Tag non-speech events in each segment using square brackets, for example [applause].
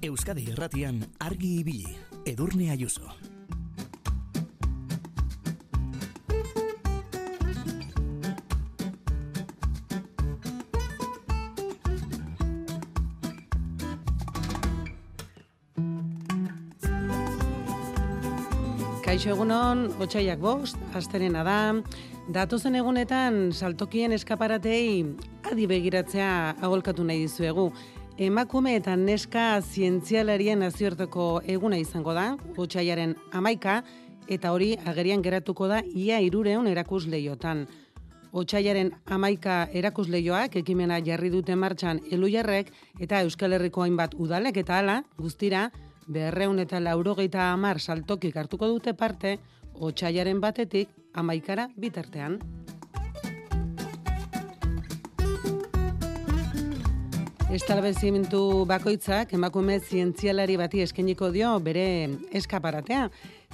Euskadi Irratian argi ibili. Edurne Ayuso. Kaixo egunon, otxaiak bost, asterena da, datozen egunetan saltokien eskaparatei adi begiratzea agolkatu nahi dizuegu. Emakume eta neska zientzialarien nazioarteko eguna izango da, otxaiaren amaika, eta hori agerian geratuko da ia irureun erakus lehiotan. Otxaiaren amaika erakusleioak ekimena jarri dute martxan elujarrek eta Euskal Herriko hainbat udalek eta hala, guztira, berreun eta laurogeita amar saltokik hartuko dute parte, otxaiaren batetik amaikara bitartean. Estalbezimentu bakoitzak emakume zientzialari bati eskeniko dio bere eskaparatea.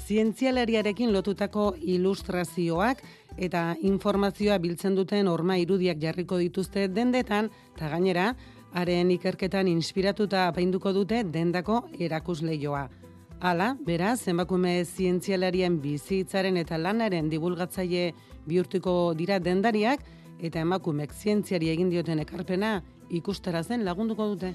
Zientzialariarekin lotutako ilustrazioak eta informazioa biltzen duten orma irudiak jarriko dituzte dendetan, eta gainera, haren ikerketan inspiratuta apainduko dute dendako erakusleioa. Hala, beraz, emakume zientzialarien bizitzaren eta lanaren divulgatzaile bihurtuko dira dendariak, eta emakumek zientziari egin dioten ekarpena ikustarazen lagunduko dute.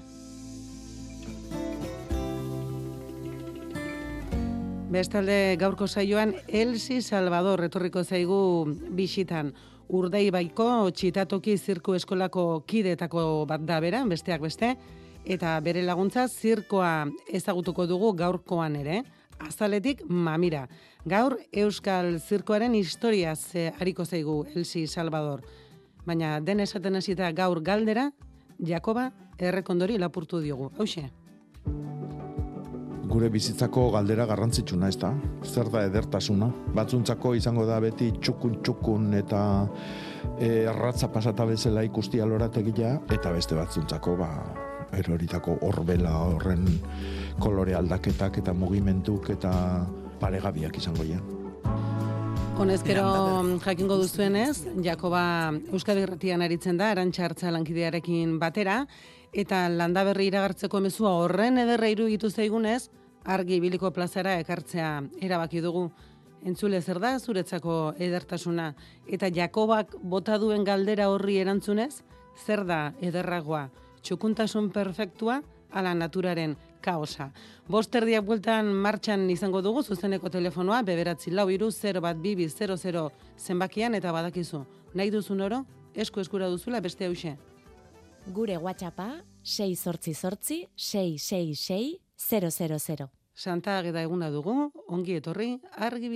Bestalde gaurko saioan Elsi Salvador retorriko zaigu bisitan urdei baiko txitatoki zirku eskolako kidetako bat da bera, besteak beste, eta bere laguntza zirkoa ezagutuko dugu gaurkoan ere, azaletik mamira. Gaur Euskal Zirkoaren historia ze hariko zaigu Elsi Salvador. Baina den esaten hasita gaur galdera, Jakoba errekondori lapurtu diogu. Hauxe gure bizitzako galdera garrantzitsuna, ez da? Zer da edertasuna? Batzuntzako izango da beti txukun txukun eta e, erratza pasata bezala ikusti alorategia, eta beste batzuntzako, ba, eroritako horbela horren kolore aldaketak eta mugimentuk eta paregabiak izango ja. Honezkero jakingo duzuenez, Jakoba Euskadi Erratian aritzen da, arantxa hartza lankidearekin batera, eta landaberri iragartzeko mezua horren ederra iruditu zaigunez, argi biliko plazara ekartzea erabaki dugu. Entzule zer da zuretzako edertasuna eta Jakobak bota duen galdera horri erantzunez, zer da ederragoa? Txukuntasun perfektua ala naturaren kaosa. Bosterdia bueltan martxan izango dugu zuzeneko telefonoa beberatzi lau iru 0 bat bibi 00 zenbakian eta badakizu. Nahi duzun oro, esku eskura duzula beste hause. Gure WhatsAppa 6 sortzi sortzi 666 000. Santa ageda eguna dugu, ongi etorri, argi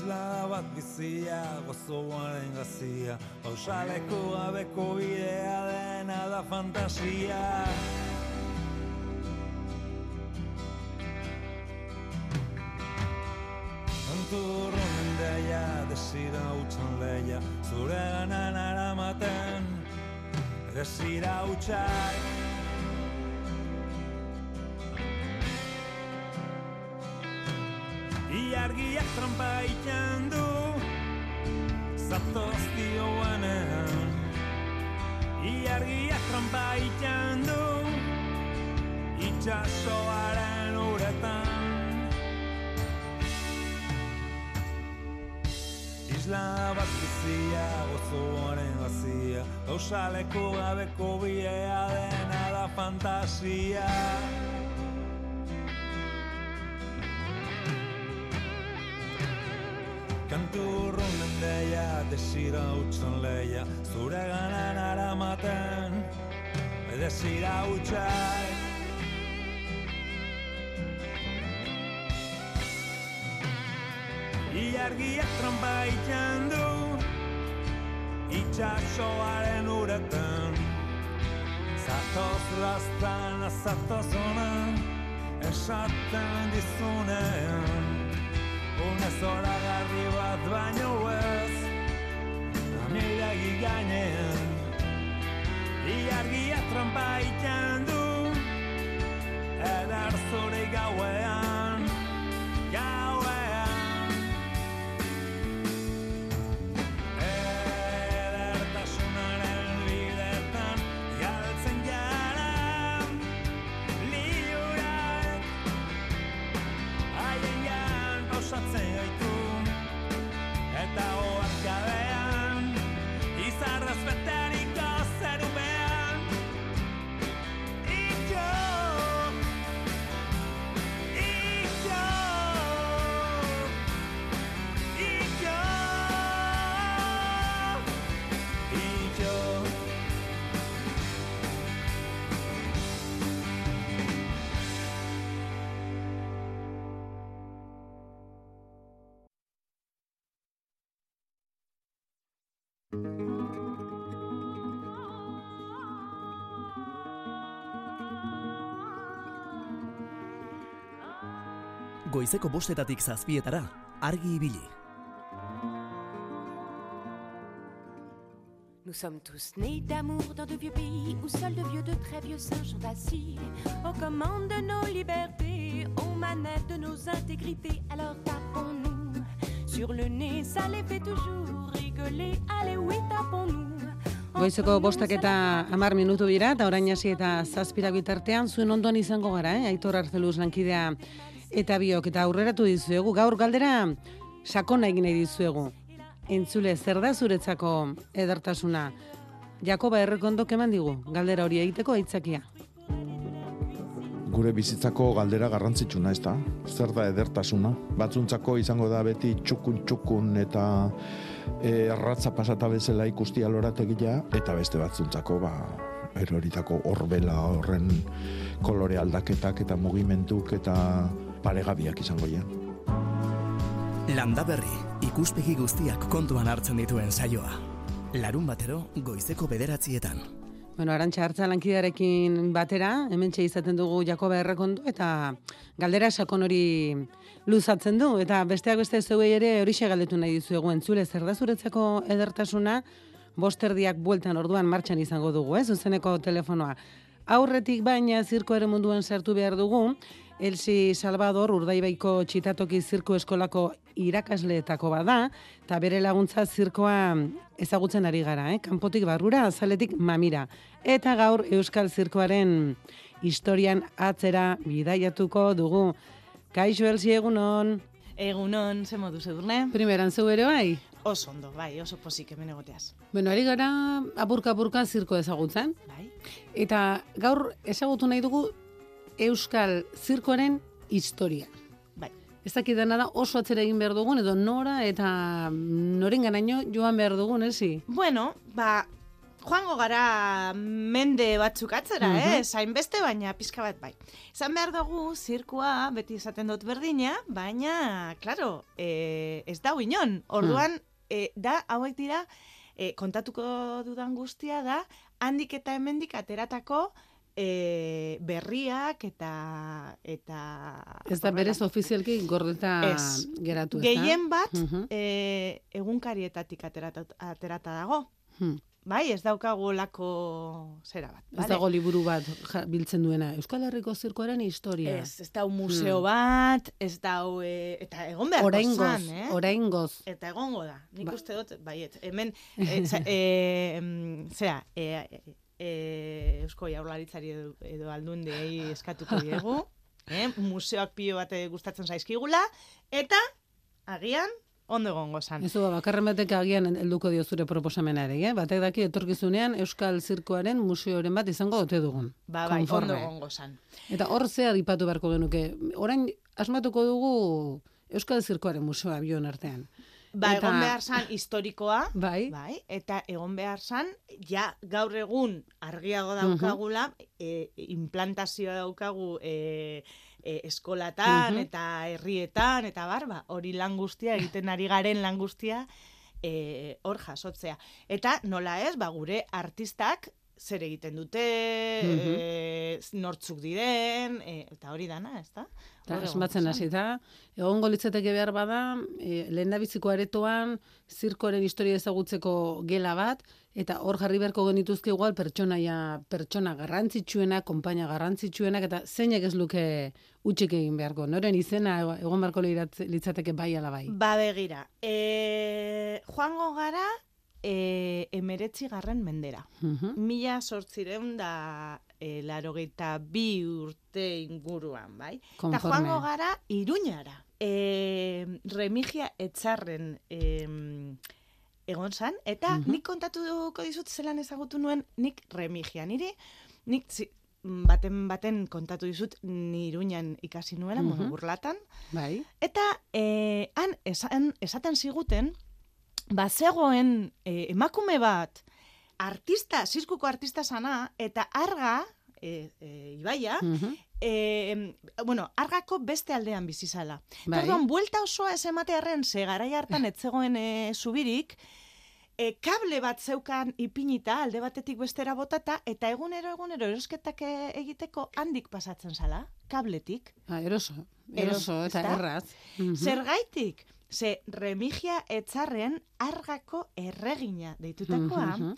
Isla bat bizia, gozoaren gazia, pausaleko abeko bidea dena da fantasia. Turronen deia, desira utxan leia, zure ganan aramaten, desira utxak. Trampa ikan du, zatoz dioanean. Iargiak trampa ikan du, itxasoaren uretan. Isla bat bizia, gozoaren gazia Gausaleko gabeko biea dena da fantasia desira utxan leia Zure ganan aramaten, desira utxai. Iargiak trampa ikan du Itxasoaren uretan. Zatoz lastan azatoz honan Esaten dizunean. Une zora garri bat baino ez kanela giganean Iargia trompa itxan du Edar zure gauean Gau Goizeko bostetatik zazpietara, argi ibili. Nous sommes tous nés d'amour dans de vieux pays où seuls de vieux, de très vieux singes sont assis aux commandes de nos libertés, aux manettes de nos intégrités. Alors tapons-nous sur le nez, ça les fait toujours rigoler. Allez, oui, tapons-nous. Goizeko bostak eta amar minutu dira, eta orain hasi eta zazpira bitartean, zuen ondoan izango gara, eh? Aitor Arzeluz lankidea eta biok, eta aurreratu dizuegu. Gaur galdera sakona egin nahi dizuegu. Entzule, zer da zuretzako edertasuna? Jakoba errekondo keman digu, galdera hori egiteko aitzakia. Gure bizitzako galdera garrantzitsuna, ez da? Zer da edertasuna? Batzuntzako izango da beti txukun txukun eta e, arratza pasata bezala ikusti alorategia, eta beste batzuntzako, ba, eroritako horbela horren kolore aldaketak eta mugimentuk eta paregabiak izango ja. Landa berri, ikuspegi guztiak kontuan hartzen dituen saioa. Larun batero, goizeko bederatzietan. Bueno, arantxa hartza lankidearekin batera, hemen izaten dugu Jakoba errekondo, eta galdera sakon hori luzatzen du, eta besteak beste zeuei ere hori galdetu nahi dizuegu entzule, zer da zuretzako edertasuna, bosterdiak bueltan orduan martxan izango dugu, ez, zuzeneko telefonoa. Aurretik baina zirko ere munduan sartu behar dugu, Elsi Salvador urdaibaiko txitatoki zirko eskolako irakasleetako bada, eta bere laguntza zirkoa ezagutzen ari gara, eh? kanpotik barrura, azaletik mamira. Eta gaur Euskal Zirkoaren historian atzera bidaiatuko dugu. Kaixo Elsi egunon? Egunon, ze modu zedurne? Primeran ere bai? Oso ondo, bai, oso posik hemen egoteaz. Bueno, ari gara apurka-apurka zirko ezagutzen. Bai. Eta gaur ezagutu nahi dugu Euskal Zirkoaren historia. Bai. Ez dakit dena da oso atzera egin behar dugun, edo nora eta noren ganaino joan behar dugun, ezi? Bueno, ba, joango gara mende batzuk atzera, Mhm. eh? Zain beste, baina pizka bat bai. Izan behar dugu, zirkua, beti esaten dut berdina, baina, klaro, eh, ez da inon. Orduan, eh, da, hauek dira, eh, kontatuko dudan guztia da, handik eta hemendik ateratako eh, berriak eta eta Ez da berez ofizialki gordeta Ez. geratu, ez da? Gehien bat, Mhm. eh, egunkarietatik aterata, aterata dago. Hmm. Bai, ez daukagu lako zera bat. Ez bale? dago liburu bat ja, biltzen duena. Euskal Herriko zirkoaren historia. Ez, ez dau museo bat, ez dau, eh, eta egon behar Oraingoz, zan, eh? oraingoz. Eta egongo da. Nik Ba. uste dut, baiet, hemen, [laughs] e, e, zera, e, e, e, Eusko Jaurlaritzari edo, edo aldundiei eskatuko diegu, [laughs] eh? museoak pilo bat eh, gustatzen zaizkigula, eta agian ondo egongo zan. Ez du, bakarren batek agian helduko dio zure proposamenari, eh? Batek daki etorkizunean Euskal Zirkoaren museoren bat izango ote dugun. Ba, bai, ondo egongo zan. Eta hor zea dipatu beharko genuke. Orain asmatuko dugu Euskal Zirkoaren museoa bion artean. Ba, Eta- egon behar zan historikoa, Bai. bai, eta egon behar zan, ja gaur egun argiago daukagula, e, implantazioa daukagu e, e, eskolatan Mhm. eta herrietan, eta bar, ba, hori lan guztia, egiten ari garen lan guztia, e, hor jasotzea. Eta nola ez, ba, gure artistak zer egiten dute, Mhm. e, nortzuk diren, e, eta hori dana, ez da? Eta zan. hasi da, egongo litzateke behar bada, e, lehendabiziko aretoan, zirkoaren historia ezagutzeko gela bat, eta hor jarri beharko genituzke igual pertsonaia, pertsona garrantzitsuenak, konpaina garrantzitsuenak, eta zeinek ez luke utxik egin beharko. Noren izena ego- egon beharko litzateke bai ala bai. Ba begira, e, joango gara e, emeretzi garren mendera. Mhm. Mila sortzireun da e, larogeita bi urte inguruan, bai? Eta Konforme. joango gara iruñara. E, remigia etxarren e, egon zan, eta Mhm. nik kontatuko dizut zelan ezagutu nuen nik remigia. Niri, nik zi- baten baten kontatu dizut ni iruñan ikasi nuela, mm burlatan, Bai. Eta eh, han esan, esaten ziguten, bazegoen eh, emakume bat, artista, zirkuko artista sana, eta arga, eh, eh, ibaia, Mhm. eh, bueno, argako beste aldean bizizala. Bai. Orduan, buelta osoa ez ematearren, ze garai hartan ez zegoen eh, zubirik, e, kable bat zeukan ipinita, alde batetik bestera botata, eta egunero, egunero, erosketak e- egiteko handik pasatzen zala, kabletik. Ah, eroso, Eroso, eroso, eta erraz. Mhm. Zergaitik, ze remigia etzarren argako erregina deitutakoa, Mhm.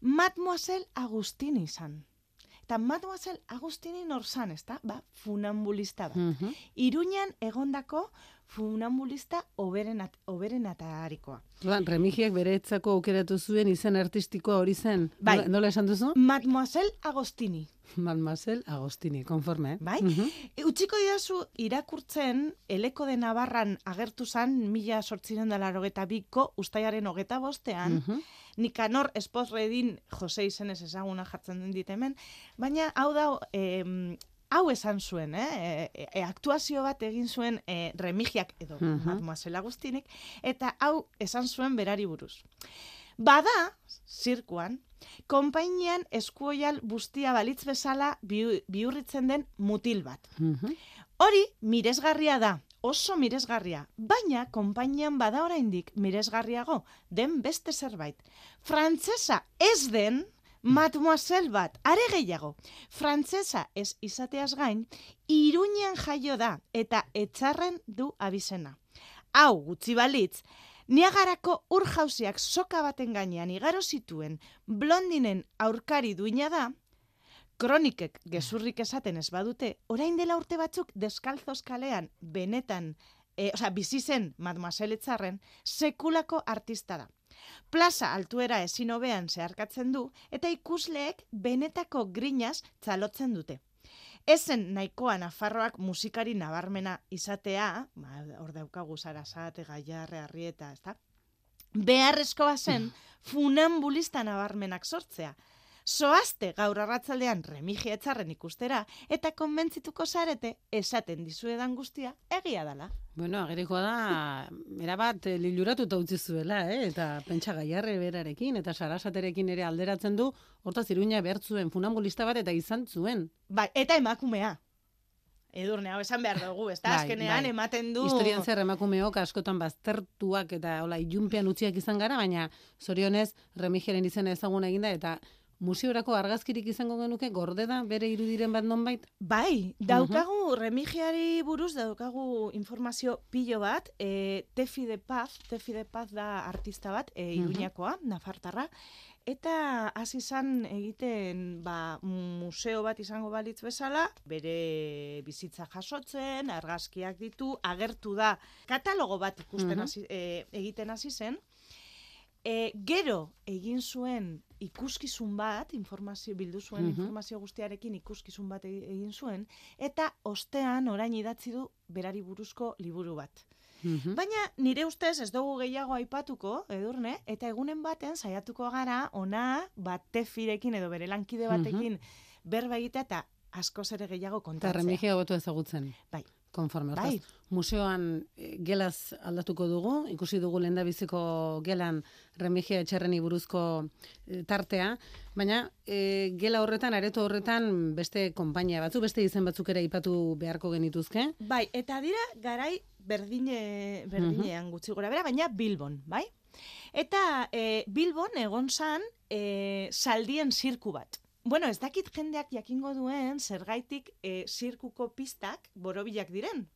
Mademoiselle Agustini izan. Eta Mademoiselle Agustini norzan, ezta? Ba, funambulista bat. Mhm. Iruñan egondako funambulista oberenat, oberenatarikoa. Orduan, remigiak bere etzako aukeratu zuen izen artistikoa hori zen. Bai. Nola, nola esan duzu? Mademoiselle Agostini, Mademoiselle Agostini, konforme. eh? bai? Mhm. E, Utziko didazu irakurtzen eleko de Navarran agertu zan mila sortziren da biko ustaiaren hogeta bostean, Mhm. Nikanor Esposredin Jose izenez ezaguna jartzen den dit hemen, baina hau da, em, hau esan zuen, eh? E, e, aktuazio bat egin zuen e, remigiak edo Mhm. Mademoiselle Agustinik, eta hau esan zuen berari buruz. Bada, zirkuan, konpainian eskuoial bustia balitz bezala biu- bihurritzen den mutil bat. Mhm. Hori miresgarria da, oso miresgarria, baina konpainian bada oraindik miresgarriago den beste zerbait. Frantsesa ez den mademoiselle bat, are gehiago. Frantsesa ez izateaz gain, iruñean jaio da eta etxarren du abizena. Hau gutxi balitz, Niagarako ur jauziak soka baten gainean igaro zituen blondinen aurkari duina da, kronikek gezurrik esaten ez badute, orain dela urte batzuk deskalzos kalean benetan, e, osea, bizi zen Mademoiselle sekulako artista da. Plaza altuera ezin hobean zeharkatzen du eta ikusleek benetako grinaz txalotzen dute. Ezen nahikoa Nafarroak musikari nabarmena izatea, ba, hor daukagu Sarasate, Gaiarre, Arrieta, ezta? Beharrezkoa zen funambulista nabarmenak sortzea. Soazte gaur arratzaldean remigia etxarren ikustera eta konbentzituko zarete esaten dizuedan guztia egia dala. Bueno, agerikoa da, erabat eh, liluratuta utzi zuela, eh? eta pentsa gaiarre berarekin, eta sarasaterekin ere alderatzen du, hortaz iruña behar zuen funambulista bat eta izan zuen. Bai, eta emakumea. Edurne, hau esan behar dugu, ez da? Bai, Azkenean bai. ematen du... Historian zer emakumeok askotan baztertuak eta hola ilunpean utziak izan gara, baina zorionez remigiaren izena ezaguna eginda eta museorako argazkirik izango genuke gorde da bere irudiren bat nonbait? Bai, daukagu remigiari buruz daukagu informazio pilo bat, e, Tefi de Paz, Tefi de Paz da artista bat, e, Iruñakoa, Nafartarra, eta hasi izan egiten ba, museo bat izango balitz bezala, bere bizitza jasotzen, argazkiak ditu, agertu da, katalogo bat ikusten Mhm. hasi, e, egiten hasi zen, E, gero egin zuen ikuskizun bat, informazio bildu zuen Mhm. informazio guztiarekin ikuskizun bat e- egin zuen, eta ostean orain idatzi du berari buruzko liburu bat. Mhm. Baina nire ustez ez dugu gehiago aipatuko, edurne, eta egunen baten saiatuko gara ona bat tefirekin edo bere lankide batekin berba egitea eta askoz ere gehiago Eta kontatzea. remigia gotu ezagutzen. Bai. Konforme, Bai. museoan eh, gelaz aldatuko dugu, ikusi dugu lehendabiziko gelan remigia etxerreni buruzko eh, tartea, baina eh, gela horretan, areto horretan beste konpainia batzu, beste izen batzuk ere aipatu beharko genituzke. Bai, eta dira garai berdine, berdinean gutxi gora bera, baina Bilbon, bai? Eta e, Bilbon egon zan e, saldien zirku bat. Bueno, ez dakit jendeak jakingo duen zergaitik e, zirkuko pistak borobilak diren.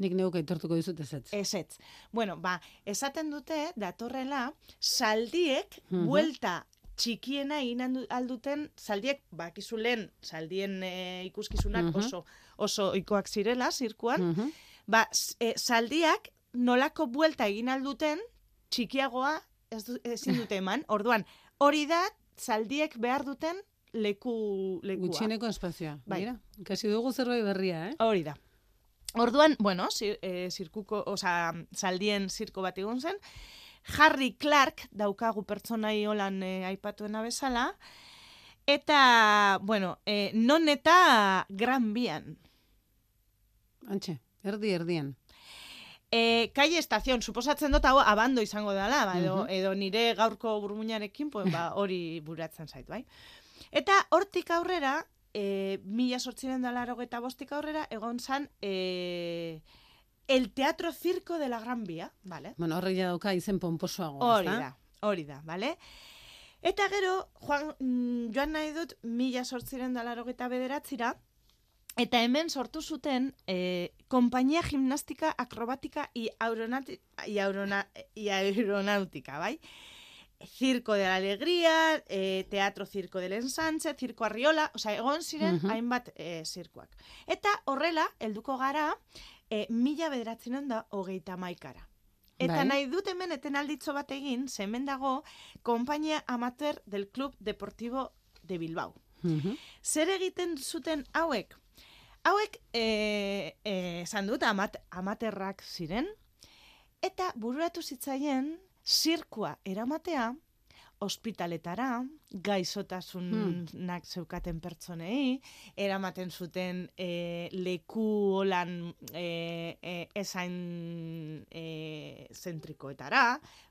Nik neuk aitortuko dizut ez ez. Ez ez. Bueno, ba, esaten dute datorrela saldiek Mhm. buelta txikiena egin alduten saldiek bakizu lehen saldien e, ikuskizunak Mhm. oso oso ohikoak zirela zirkuan. Mhm. Ba, s- e, saldiak nolako buelta egin alduten txikiagoa ez du, ezin [laughs] dute eman. Orduan, hori da saldiek behar duten leku lekua. Gutxieneko espazioa. Bai. Mira, ikasi dugu zerbait berria, eh? Hori da. Orduan, bueno, zir, e, zirkuko, oza, saldien zirko bat egon zen, Harry Clark daukagu pertsonai holan e, aipatuena bezala, eta, bueno, e, non eta Gran Bian. Antxe, erdi erdien. E, kai estazion, suposatzen dut hau abando izango dela, ba, edo, Mhm. edo nire gaurko burmuinarekin, pues, ba, hori [laughs] buratzen zait, bai? Eta hortik aurrera, e, mila sortziren da eta bostik aurrera, egon zan, e, el teatro circo de la Gran Vía, vale? Bueno, horrek ja dauka izen pomposoago, Hori da. Hori da, bale? Eta gero, joan, mm, joan nahi dut, mila sortziren dalarogeta bederatzira, eta hemen sortu zuten eh, kompainia gimnastika akrobatika i, aeronati, i, aerona, i aeronautika, bai? Circo de la Alegría, eh, Teatro Circo del Ensanche, Circo Arriola, osea, egon ziren Mhm. hainbat eh, zirkuak. Eta horrela, helduko gara, eh, mila bederatzenen da hogeita maikara. Eta Bai. nahi dut hemen etenalditzo bat egin, ze hemen dago, kompainia amateur del Club Deportivo de Bilbao. Mhm. Zer egiten zuten hauek? Hauek, eh, eh, esan dut, amat, amaterrak ziren, eta bururatu zitzaien zirkua eramatea, ospitaletara, gaixotasunak zeukaten pertsonei, eramaten zuten e, leku holan e, e, esain e, zentrikoetara,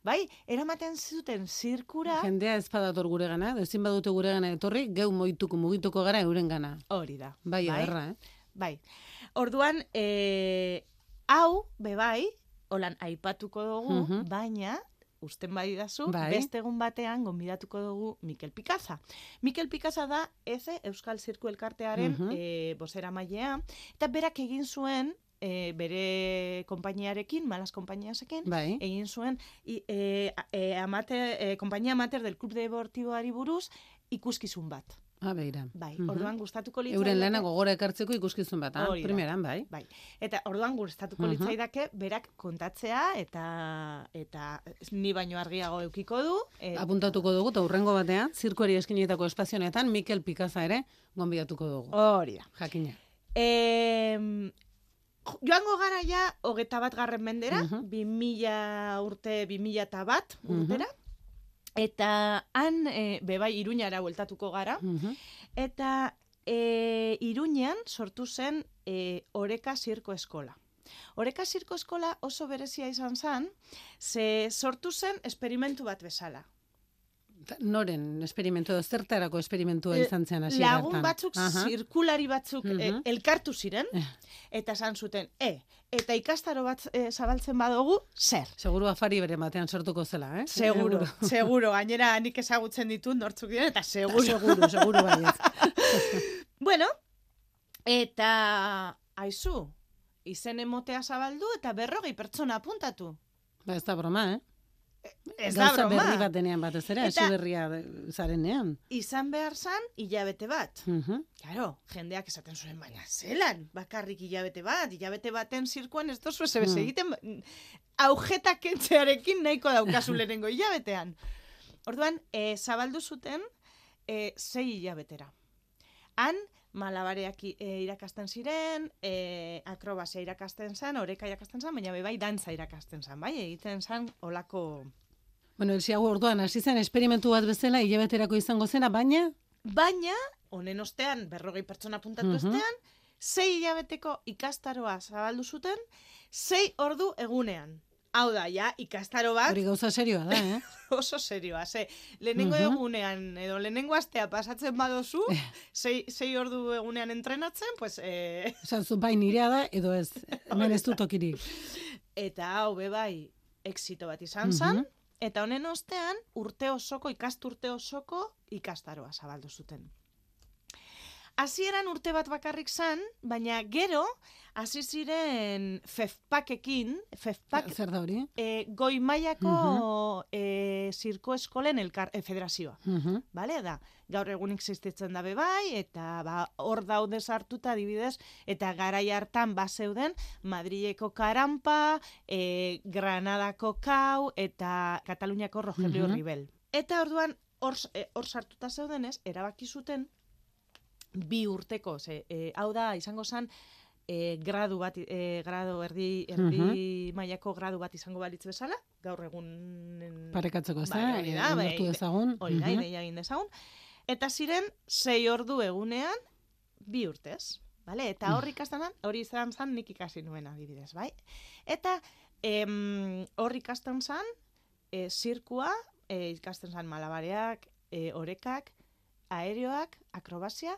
bai? Eramaten zuten zirkura, Jendea ez badator gure gana, ezin badute gure gana etorri, geu moituko mugituko gara euren gana. hori da. Bai, ederra, eh? Bai. Orduan, e, hau, bebai, holan aipatuko dugu, Mhm. baina, usten badidazu, Bai. beste egun batean gonbidatuko dugu Mikel Pikaza. Mikel Pikaza da EZE Euskal Zirku Elkartearen Mhm. e, bosera mailea, eta berak egin zuen e, bere konpainiarekin, malas konpainiasekin, Bai. egin zuen i, e, e, amate, e, kompainia amater del Club Deportiboari buruz ikuskizun bat. Ah, beira. Bai, Mhm. orduan gustatuko litzaiake. Euren lana gogora ekartzeko ikuskizun bat, ah? Hori da. Primeran, bai. Bai. Eta orduan gustatuko Mhm. litzaidake berak kontatzea eta eta ni baino argiago eukiko du. E, Apuntatuko dugu, eta hurrengo batean, zirkuari eskinetako espazionetan, Mikel Pikaza ere, gonbidatuko dugu. hori da. Jakina. E, joango gara ja hogeta bat garren mendera, Mhm. bi mila urte, bi mila eta bat urtera. Eta han, e, bebai, iruñara bueltatuko gara. Mhm. Eta e, Iruñean sortu zen e, Oreka Zirko Eskola. Oreka Zirko Eskola oso berezia izan zen, ze sortu zen esperimentu bat bezala. Ta- Noren esperimentu edo zertarako esperimentua Eh, izan zen hasi Lagun batzuk, Aha. zirkulari batzuk e, Mhm. elkartu ziren, Eh. eta esan zuten, e, eta ikastaro bat e, zabaltzen badugu, zer? Seguru afari bere batean sortuko zela, eh? Seguro, seguro, [laughs] gainera nik ezagutzen ditut nortzuk diren, eta seguro. seguro, seguro baiez. [laughs] Bueno, eta aizu, izen emotea zabaldu eta berrogei pertsona apuntatu. Ba, ez da broma, eh? Ez da broma. berri bat denean batez ere, hasi berria zarenean. Izan behar zan, hilabete bat. Mhm. Claro, jendeak esaten zuen, baina zelan, bakarrik hilabete bat, hilabete baten zirkuan ez dozu ez Hmm. egiten, aujeta kentzearekin nahiko daukazu lehenengo hilabetean. Orduan, e, zabaldu zuten e, sei hilabetera. Han, malabareak i- e, irakasten ziren, e, akrobazia irakasten zen, oreka irakasten zen, baina bai dantza irakasten zen, bai, egiten zen olako... Bueno, elsi orduan, hasi zen esperimentu bat bezala, hilabeterako izango zena, baina, Baina, honen ostean, berrogei pertsona puntatu Mhm. ostean, sei hilabeteko ikastaroa zabaldu zuten, sei ordu egunean. Hau da, ja, ikastaro bat hori gauza serioa da, eh? [laughs] oso serioa. Ze, lehenengo Mhm. egunean, edo lehenengo astea pasatzen badozu, sei, sei ordu egunean entrenatzen, pues, eh, Esan zu, bai nirea da, edo ez, [laughs] hemen ez tokirik. eta hau bai, exito bat izan zen, Mhm. eta honen ostean, urte osoko, ikasturte osoko ikastaroa zabaldu zuten. Hasieran urte bat bakarrik zan, baina gero, hasi ziren FEFPAKekin, FEFPAK Zer da hori? e, goi mailako e, zirko eskolen elkar, e, federazioa. Mhm. Bale, da, gaur egun existitzen dabe bai, eta ba, hor daude sartuta adibidez, eta garai hartan bazeuden Madrileko Karampa, e, Granadako Kau, eta Kataluniako Rogelio Mhm. Ribel. Eta orduan, hor e, hor sartuta zeudenez, erabaki zuten, bi urteko, ze, e, hau da, izango zen, e, gradu bat, e, gradu erdi, erdi mailako gradu bat izango balitz bezala, gaur egun... Parekatzeko, ez da? Bai, hori da, Eh, bai, ulertu dezagun. Hori da, Mhm. ideia egin dezagun. Eta ziren, sei ordu egunean, bi urtez. Vale? Eta hor ikasten zan, hori izan zan nik ikasi nuen adibidez, bai? Eta em, hor ikasten zan, e, zirkua, e, ikasten zan malabareak, e, orekak, aerioak, akrobazia,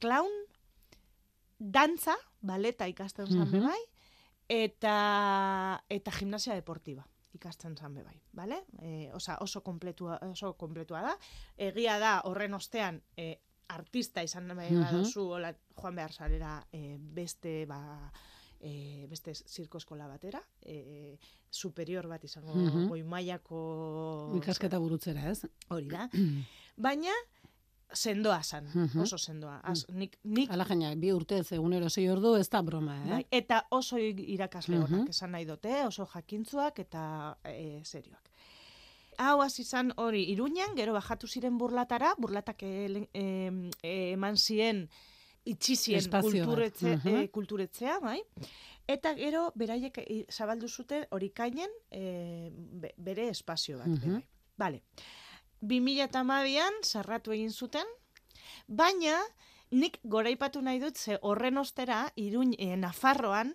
clown, dantza, baleta ikasten zan Mhm. bai, eta, eta gimnasia deportiva. ikasten zan bai, bale? E, osa, oso kompletua, oso kompletua da. Egia da, horren ostean, e, artista izan nahi Mhm. baduzu, hola, joan behar zarela e, beste, ba, e, beste zirko eskola batera, e, superior bat izango, Mhm. goi mailako Ikasketa burutzera, ez? hori da. Baina, sendoa zan, Mhm. oso sendoa. Az, nik, nik Ala jaina, bi urtez egunero sei ordu ez da broma, eh? Bai, eta oso irakasle Mhm. honak esan nahi dute, oso jakintzuak eta e, serioak. Hau hasi izan hori Iruñan, gero bajatu ziren burlatara, burlatak e, e, e, eman zien itxi zien Espazio bat. kulturetze, Mhm. e, kulturetzea, bai? Eta gero beraiek e, zabaldu zuten hori kainen be- bere espazio bat. Bai. Vale. 2008an sarratu egin zuten, baina nik goraipatu nahi dut ze horren ostera Iruñ e, Nafarroan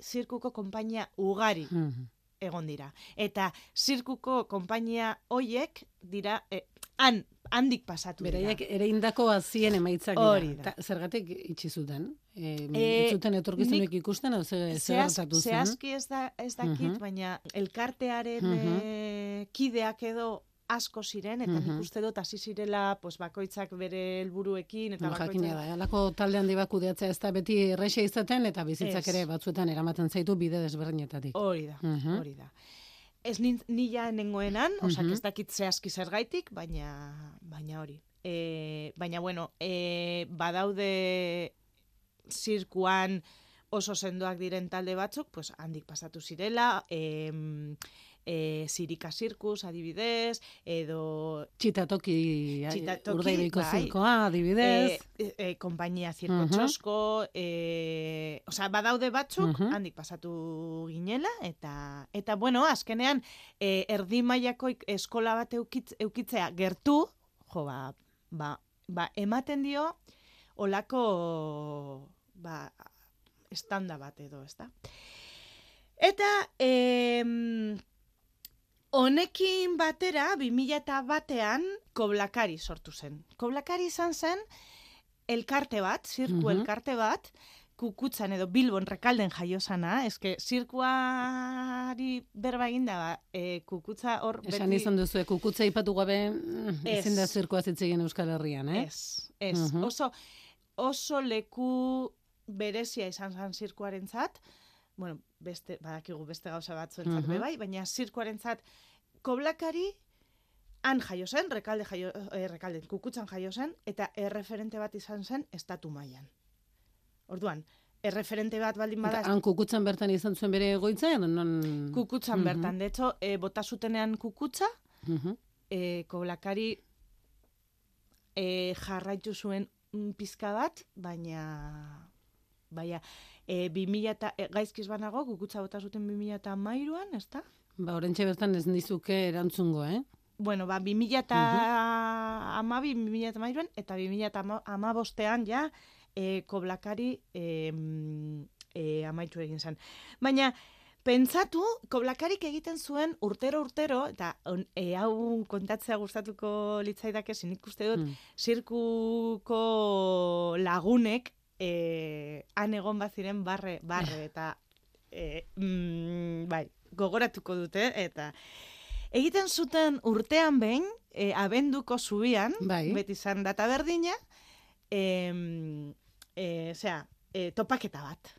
zirkuko konpainia ugari Mhm. egon dira. Eta zirkuko konpainia hoiek dira e, han handik pasatu Beraiek dira. ere indako azien emaitzak Hori dira. da. Ta, zergatik itxi zuten? E, ez zuten etorkizunek ikusten, edo ze, gertatu zen? zehazki ez, da, ez dakit, Mhm. baina elkartearen Mhm. eh, kideak edo asko ziren, eta Mhm. nik uste dut hasi zirela pues, bakoitzak bere helburuekin, eta Bueno, bakoitzak... jakina da, halako talde handi bat kudeatzea ez da beti erresa izaten, eta bizitzak Ez. ere batzuetan eramaten zaitu bide desberdinetatik. Hori da, Mhm. hori da. Ez nila nengoenan, osak Mhm. ez dakit zehazki zergaitik, baina, baina hori. E, baina, bueno, e, badaude zirkuan oso sendoak diren talde batzuk, pues handik pasatu zirela, e, e, Zirika Zirkus, adibidez, edo Txitatoki, Txitatoki, urdaibeiko bai. zirkoa, adibidez. e, e, konpainia Zirko Mhm. Txosko, e, osea, badaude batzuk, Mhm. handik pasatu ginela, eta, eta bueno, azkenean, e, erdi mailako eskola bat eukitz, eukitzea gertu, jo, ba, ba, ba, ematen dio, olako, ba, estanda bat edo, ezta? Eta, em, honekin batera, 2000 eta batean, koblakari sortu zen. Koblakari izan zen, elkarte bat, zirku Mhm. elkarte bat, kukutzan edo Bilbon rekalden jaiosana, eske zirkuari berba eginda, ba, e, kukutza hor Esan izan duzu, kukutza ipatu gabe, mm, Ez. ezin da zirkoa zitzegin Euskal Herrian, eh? Ez, ez. Mhm. Oso, oso leku berezia izan zen zirkuarentzat, bueno, beste, badakigu beste gauza batzuentzat Mhm. be bai, baina zirkuarentzat koblakari han jaio zen, rekalde jaio, eh, rekalden, kukutzan jaio zen, eta erreferente bat izan zen estatu mailan. Orduan, erreferente bat baldin bada, han kukutzan bertan izan zuen bere egoitza, edo non... kukutzan Mhm. bertan. De hecho, e, bota zutenean kukutza, Mhm. e, koblakari e, jarraitu zuen pizka bat, baina baina e, 2000 eta e, gaizkiz banago, kukutza bota zuten 2000 eta mairuan, ez da? Ba, orentxe bertan ez nizuke erantzungo, eh? Bueno, ba, 2000 eta 2000 eta mairuan, eta 2000 eta ama- amabostean ja, e, koblakari e, e, amaitu egin zen. Baina, pentsatu, koblakarik egiten zuen urtero urtero, eta on, e, hau kontatzea gustatuko litzaidake, nik uste dut, Mm. zirkuko lagunek e, han egon baziren barre, barre, [laughs] eta e, mm, bai, gogoratuko dute, eta egiten zuten urtean behin, e, abenduko zubian, Bai. beti izan data berdina, e, e, zera, e, topaketa bat.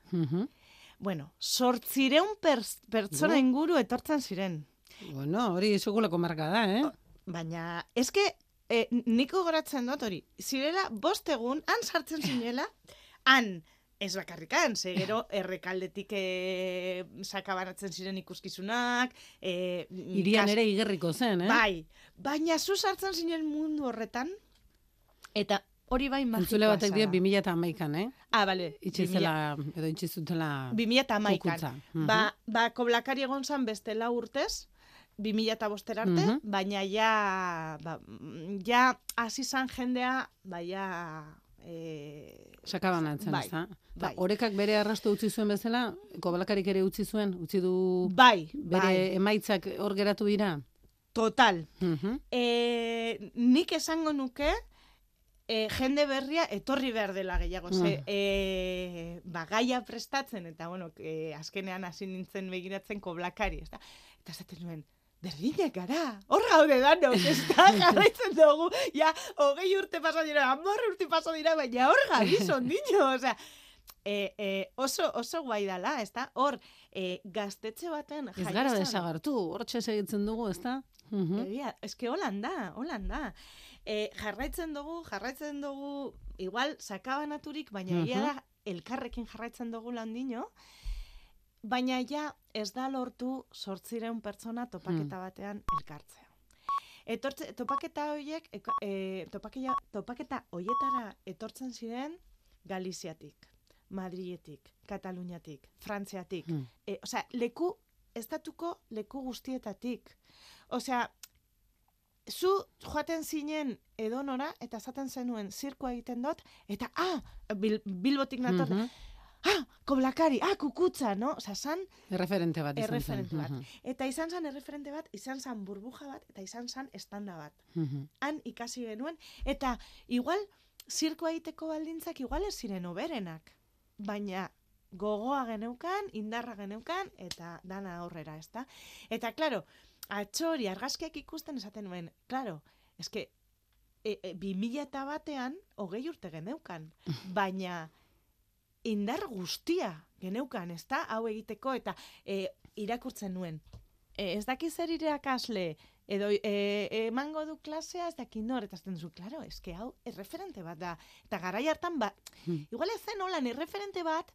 Bueno, sortzireun pertsona inguru etortzen ziren. Bueno, hori segulako marka da, eh? Baina, eske, e, niko goratzen dut hori, zirela, bost egun, han sartzen [laughs] zinela, han, ez bakarrikan, ze gero [laughs] errekaldetik e, sakabanatzen ziren ikuskizunak, e, Irian kas- ere igerriko zen, eh? Bai, baina zu sartzen zinen mundu horretan, eta hori bai magikoa Entzule batek dio zara. 2000 eta amaikan, eh? Ah, bale. Itxi zela, edo itxi zutela 2000 eta amaikan. kukutza. Mhm. Ba, ba, koblakari egon zan beste lau urtez, 2000 eta bostera arte, Mhm. baina ja, ba, mm, ja, hasi zan jendea, ba, e, Sakabanatzen, Bai, ez da? bai. Orekak bere arrasto utzi zuen bezala, kobalakarik ere utzi zuen, utzi du bai, bere bai, emaitzak hor geratu dira. total. Mhm. E, nik esango nuke, e, jende berria etorri behar dela gehiago. Ze, Mm. e, ba, gaia prestatzen, eta bueno, e, azkenean hasi nintzen begiratzen koblakari, ez da? eta esaten nuen, berdinak gara, hor gaude danok, ez da, [laughs] jarraitzen dugu, ja, hogei urte pasa dira, amorre urte pasa dira, baina hor gabizon dino, [laughs] osea, e, e, oso, oso guai dala, ez da, hor, e, gaztetxe baten Ez gara desagartu, hortxe segitzen dugu, ez da? Mhm. Egia, eske holan da, holan da. E, jarraitzen dugu, jarraitzen dugu, igual, sakabanaturik, baina egia da, elkarrekin jarraitzen dugu landino, baina ja ez da lortu sortzireun pertsona topaketa batean elkartzea. Etortze, topaketa horiek, e, topaketa, topaketa hoietara etortzen ziren Galiziatik, Madrietik, Kataluniatik, Frantziatik. Mm. E, osea, leku, estatuko leku guztietatik. Osea, zu joaten zinen edonora eta esaten zenuen zirkoa egiten dut, eta ah, bil, bilbotik nator, Mhm. Ah, koblakari, ah, kukutza, no? Osea, san Erreferente bat izan erreferente bat. Mhm. Eta izan zan erreferente bat, izan zan burbuja bat, eta izan zan estanda bat. Mhm. Han ikasi genuen, eta igual, zirkoa egiteko baldintzak igual ez ziren oberenak. Baina gogoa geneukan, indarra geneukan, eta dana aurrera, ezta? Eta, klaro, atxori, argazkiak ikusten esaten nuen, klaro, eske, e, e, bi mila eta batean, hogei urte geneukan, [laughs] baina indar guztia geneukan, ezta? Hau egiteko, eta e, irakurtzen nuen. E, ez daki zer irakasle, edo e, emango du klasea ez daki nor, eta esaten duzu, klaro, eske hau erreferente bat da. Eta garai hartan, ba, Hmm. igual ez zen holan erreferente bat,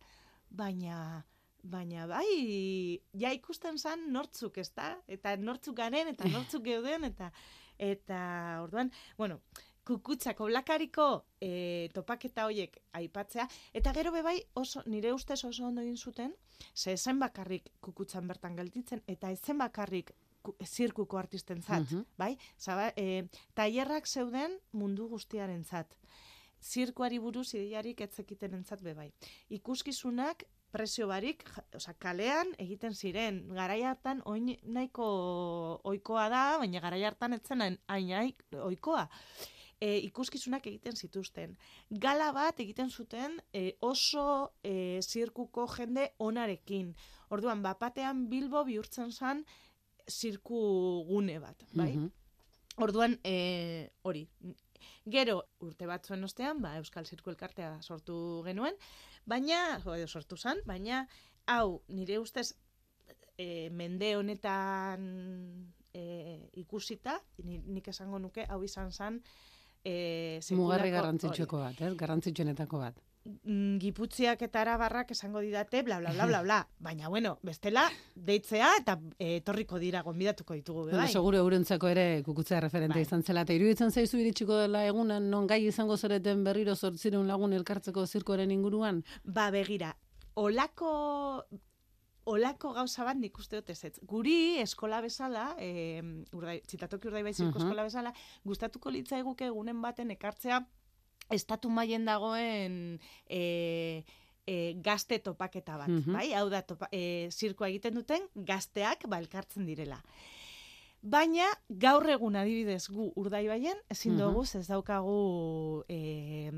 baina baina bai, ja ikusten zan nortzuk, ez da? Eta nortzuk garen, eta nortzuk geuden, eta eta orduan, bueno, kukutzako blakariko e, topaketa hoiek aipatzea, eta gero bebai oso, nire ustez oso ondo egin zuten, ze ezen bakarrik kukutzan bertan gelditzen, eta ezen bakarrik ku- zirkuko artisten zat, Mhm. bai? Zaba, e, tailerrak zeuden mundu guztiaren zat. Zirkuari buruz ideiarik etzekiten entzat bebai. Ikuskizunak presio barik, ja- osea, kalean egiten ziren. Garai hartan oin nahiko ohikoa da, baina garai hartan etzen hain hain hain ohikoa. E, ikuskizunak egiten zituzten. Gala bat egiten zuten e, oso e, zirkuko jende onarekin. Orduan, bapatean Bilbo bihurtzen zan zirku gune bat, bai? Mhm. Orduan, e, hori. Gero, urte batzuen ostean, ba, Euskal Zirku Elkartea sortu genuen, baina, jo, sortu zan, baina, hau, nire ustez, e, mende honetan e, ikusita, ni- nik esango nuke, hau izan zan, e, Mugarri garrantzitsueko bat, ez? Garrantzitsuenetako bat. mm, giputziak eta arabarrak esango didate, bla, bla, bla, bla, bla. [laughs] Baina, bueno, bestela, deitzea eta eh, etorriko dira, gonbidatuko ditugu, be, Bueno, bai. seguro eurentzako ere kukutza referente Bai. izan zela. Eta iruditzen zaizu iritsiko dela egunan non gai izango zareten berriro sortzireun lagun elkartzeko zirkoaren inguruan? Ba, begira, olako olako gauza bat nik uste dut ezetz. Guri eskola bezala, e, urdai, txitatoki urdai baiziko Mhm. eskola bezala, gustatuko litzaiguke egunen baten ekartzea estatu mailen dagoen e, e, gazte topaketa bat, Mhm. bai? Hau da, topa, e, zirkoa egiten duten gazteak ba, elkartzen direla. Baina gaur egun adibidez gu urdaibaien ezin Mhm. dugu ez daukagu e,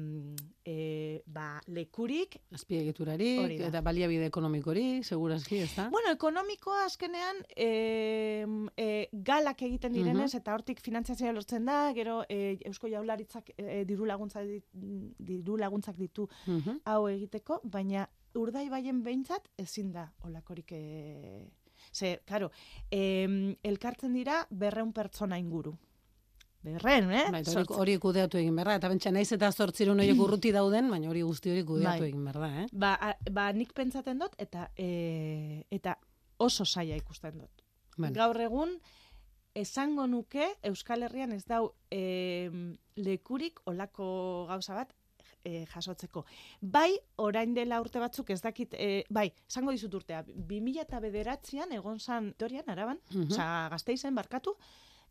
e, ba, lekurik Azpiegiturarik eta baliabide ekonomikorik, segurazki, ez da? Bueno, ekonomikoa azkenean e, e, galak egiten direnez eta hortik finantziazioa lortzen da, gero e, Eusko Jaurlaritzak e, diru laguntza diru laguntzak ditu Mhm. hau egiteko, baina urdaibaien behintzat ezin da olakorik e, ze, claro, em, elkartzen dira berreun pertsona inguru. Berren, eh? Bai, hori, hori kudeatu egin behar da. Eta bentsa naiz eta zortzirun horiek urruti dauden, baina hori guzti hori kudeatu Bai. egin behar da, eh? Ba, a, ba, nik pentsaten dut eta e, eta oso saia ikusten dut. Bueno, Gaur egun esango nuke Euskal Herrian ez dau e, lekurik olako gauza bat e, jasotzeko. Bai, orain dela urte batzuk ez dakit, e, bai, esango dizut urtea, 2000 eta bederatzean egon zan Torian, araban, Mhm. osea, gazteizen barkatu,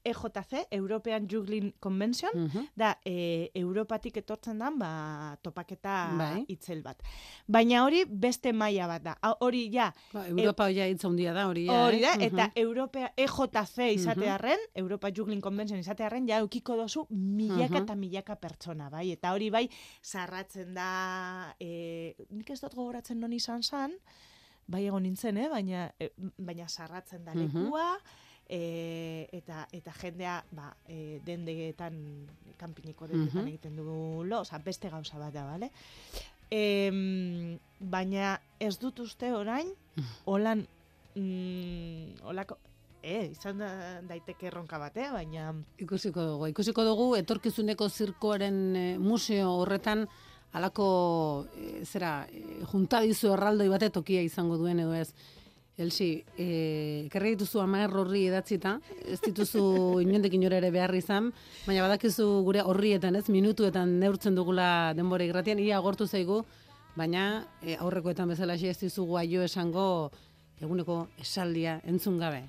EJC, European Juggling Convention, mhm. da e, Europatik etortzen dan ba, topaketa Bai. itzel bat. Baina hori beste maila bat da. Hori ja, Ba, Europa hoia hitz handia da, hori ja, hori da, eh? eta Mhm. Europea EJC izate Mhm. arren, Europa Juggling Convention izate arren, ja eukiko dozu milaka Mhm. eta milaka pertsona, bai? Eta hori bai, zarratzen da, e, nik ez dut gogoratzen non izan zan, bai egon nintzen, eh? baina, e, baina sarratzen da Mhm. lekua, e, eta eta jendea ba, e, dendegetan, kanpiniko dendetan Mhm. egiten du lo, oza, beste gauza bat da, bale? Em, baina ez dut uste orain, [laughs] holan, mm, holako, e, izan da, daiteke erronka bat, eh? baina... Ikusiko dugu, ikusiko dugu etorkizuneko zirkoaren e, museo horretan halako e, zera e, juntadizu erraldoi bate tokia izango duen edo ez. Elsi, e, ekarri dituzu amaer horri edatzita, ez dituzu [laughs] inondik inora ere behar izan, baina badakizu gure horrietan ez, minutuetan neurtzen dugula denbora irratian, ia agortu zaigu, baina e, aurrekoetan bezala ez dizugu aio esango eguneko esaldia entzun gabe.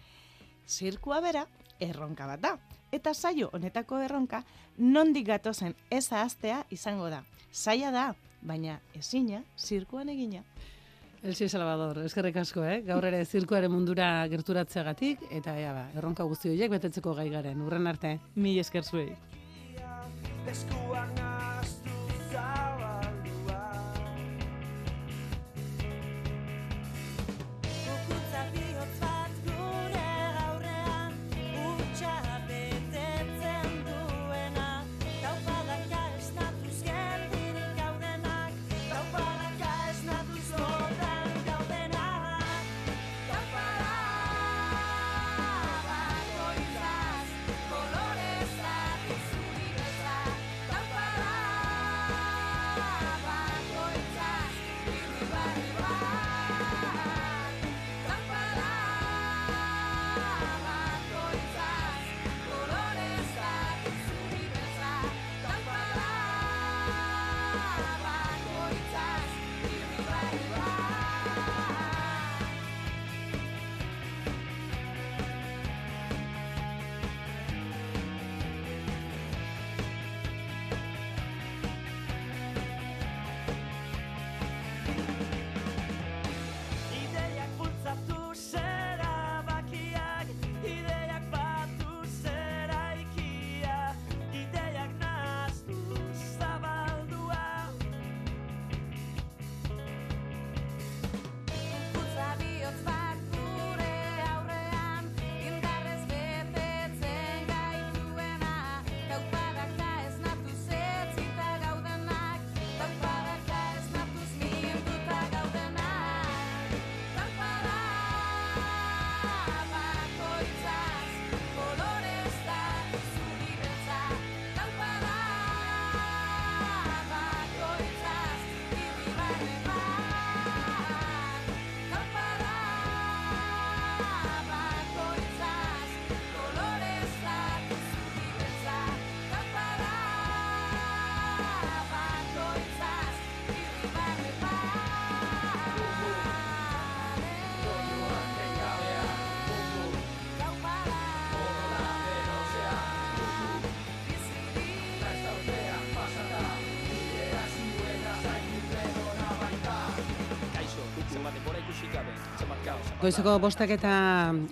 zirkua bera erronka bat da. Eta saio honetako erronka nondik gatozen ez ahaztea izango da. Saia da, baina ezina zirkuan egina. Elsi Salvador, eskerrik asko, eh? Gaur ere zirkuaren mundura gerturatzeagatik eta ja ba, erronka guzti horiek betetzeko gai garen. Urren arte. Mi esker zuei. Goizeko bostak eta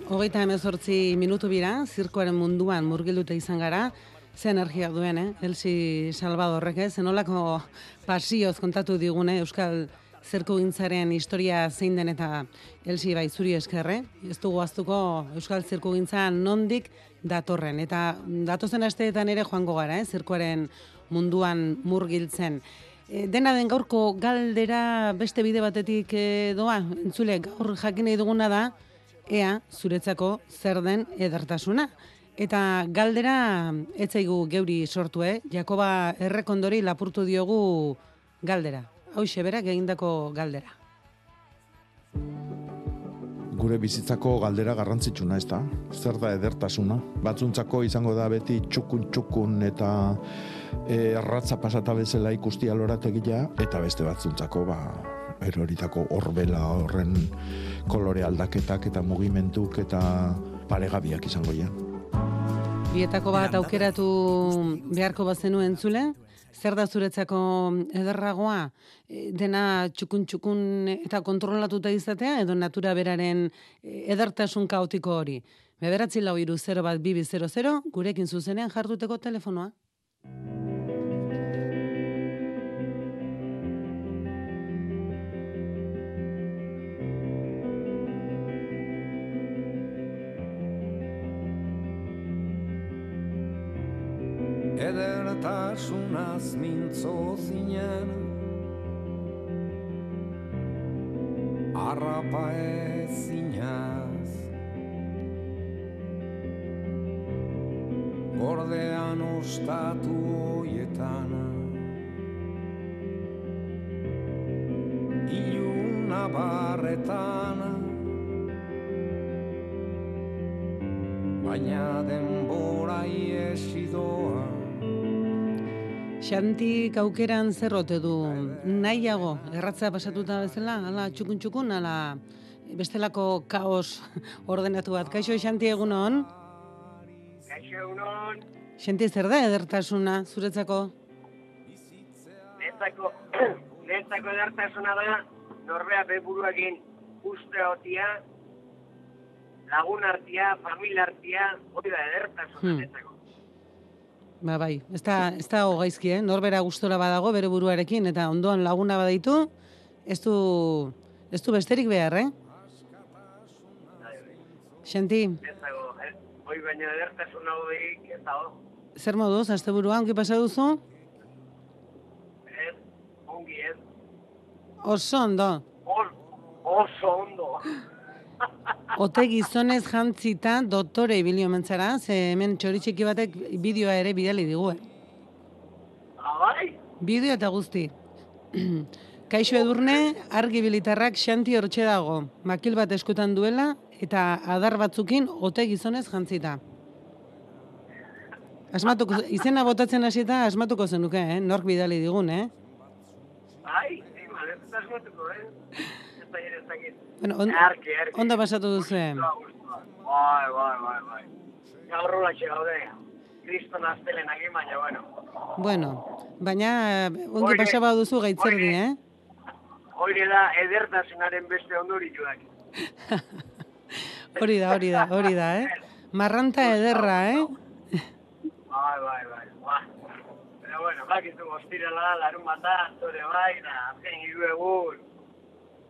hogeita hemezortzi minutu bira, zirkoaren munduan murgilduta izan gara, ze energia duen, eh? Elsi Salvadorrek, eh? Zenolako pasioz kontatu digune Euskal zerko gintzaren historia zein den eta Elsi bai zuri eskerre. Ez dugu aztuko Euskal zirko gintza nondik datorren. Eta datozen asteetan ere joango gara, eh? zirkoaren munduan murgiltzen. E, dena den gaurko galdera beste bide batetik e, doa, entzule, gaur jakin nahi duguna da, ea zuretzako zer den edertasuna. Eta galdera etzaigu geuri sortu, eh? Jakoba errekondori lapurtu diogu galdera. Hau berak egindako galdera. Gure bizitzako galdera garrantzitsuna, ez da? Zer da edertasuna? Batzuntzako izango da beti txukun txukun eta erratza pasata bezala ikusti alorategia, eta beste batzuntzako, ba, eroritako horbela horren kolore aldaketak eta mugimentuk eta paregabiak izango ja. Bietako bat aukeratu beharko bazenu entzule, zer da zuretzako ederragoa E, dena txukun txukun eta kontrolatuta izatea edo natura beraren e, edertasun kaotiko hori. Bederatzi lau iru 0 bat bibi 00, gurekin zuzenean jartuteko telefonoa. Edertasunaz mintzo zinen. Arrapa ez Gordean ostatu hoietan Iluna barretan Baina denbora iesi doa Xantik aukeran zer ote du nahiago erratza pasatuta bezala, ala txukun txukun, ala bestelako kaos [laughs] ordenatu bat. Kaixo Xanti egunon? Egunon, Xanti zer da edertasuna zuretzako? netzako, [clears throat] netzako edartasuna da, norbea beburuakin uste hotia, lagun artia, familia artia, hori da edertasuna Hmm. netzako. Ba bai, ez da, ez da gaizki, eh? Norbera gustora badago bere buruarekin eta ondoan laguna badaitu, ez du, ez du besterik behar, eh? Xanti, Netzako, eh? Hoi baina edertasuna hori, ez da hor, zer moduz, asteburua ongi pasa duzu? ez, ongi ez, Oso ondo. Os, oso ondo. [laughs] Ote gizonez jantzita doktore ibili omen zara, ze hemen txoritxiki batek bideoa ere bidali digu, eh? Abai, Bideo eta guzti. [clears throat] Kaixo edurne, argi bilitarrak xanti hortxe dago. Makil bat eskutan duela eta adar batzukin ote gizonez jantzita. Asmatuko, izena botatzen hasita asmatuko zenuke, eh? Nork bidali digun, eh? ai, da esmatuko, eh? Ez da ere ez dakit. Bueno, on, Erki, erki. ondo pasatu duzu, eh? Bai, bai, bai, bai. Gaur hola gaude. Kriston astelen egin, baina, bueno. Bueno, baina eh, ongi pasaba duzu gaitzerdi, eh? Hori da edertasunaren beste ondorioak. [laughs] Hori da, hori da, hori da, eh? Marranta ederra, eh? Bai, bai, bai. Ba. Pero bueno, bakizu ostirala, larun bata, zure bai, da, azken hiru egun.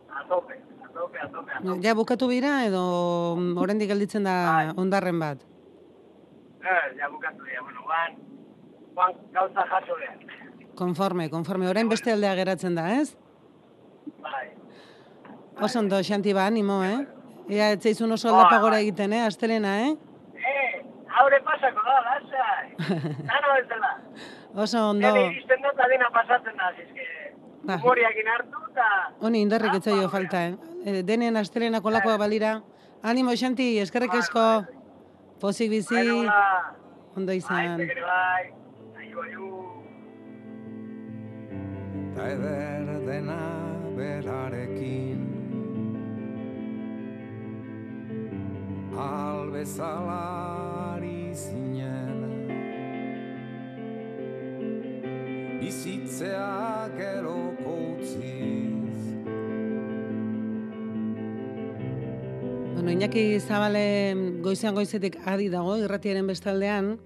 A tope, a tope, a tope, a tope. Ja bukatu bira edo mm, oraindik gelditzen da ondarren bat. Eh, ja bukatu dira, bueno, guan, guan gauza jaso behar. Konforme, konforme. Orain beste aldea geratzen da, ez? Bai. Oso ondo, Xanti ba, animo, eh? Ea, ez zaizun oso aldapa gora egiten, eh? Astelena, eh? Eh, haure pasako da, lasai. [laughs] Dano ez dela. Oso ondo. Nire iristen dut adina pasatzen da, zizke. Ba. Humoriakin hartu eta... Honi indarrik ez zaio falta, eh? Eh, Denen astelena kolakoa balira. Animo, Xanti, eskerrik asko. Pozik bizi, Bueno, hola. ondo izan. Bai, zegere bai. Aio, aio. Ta eder dena berarekin Albezalari zinen Bizitzea geroko utziz Bueno, Iñaki Zabale goizean goizetik adi dago irratiaren bestaldean,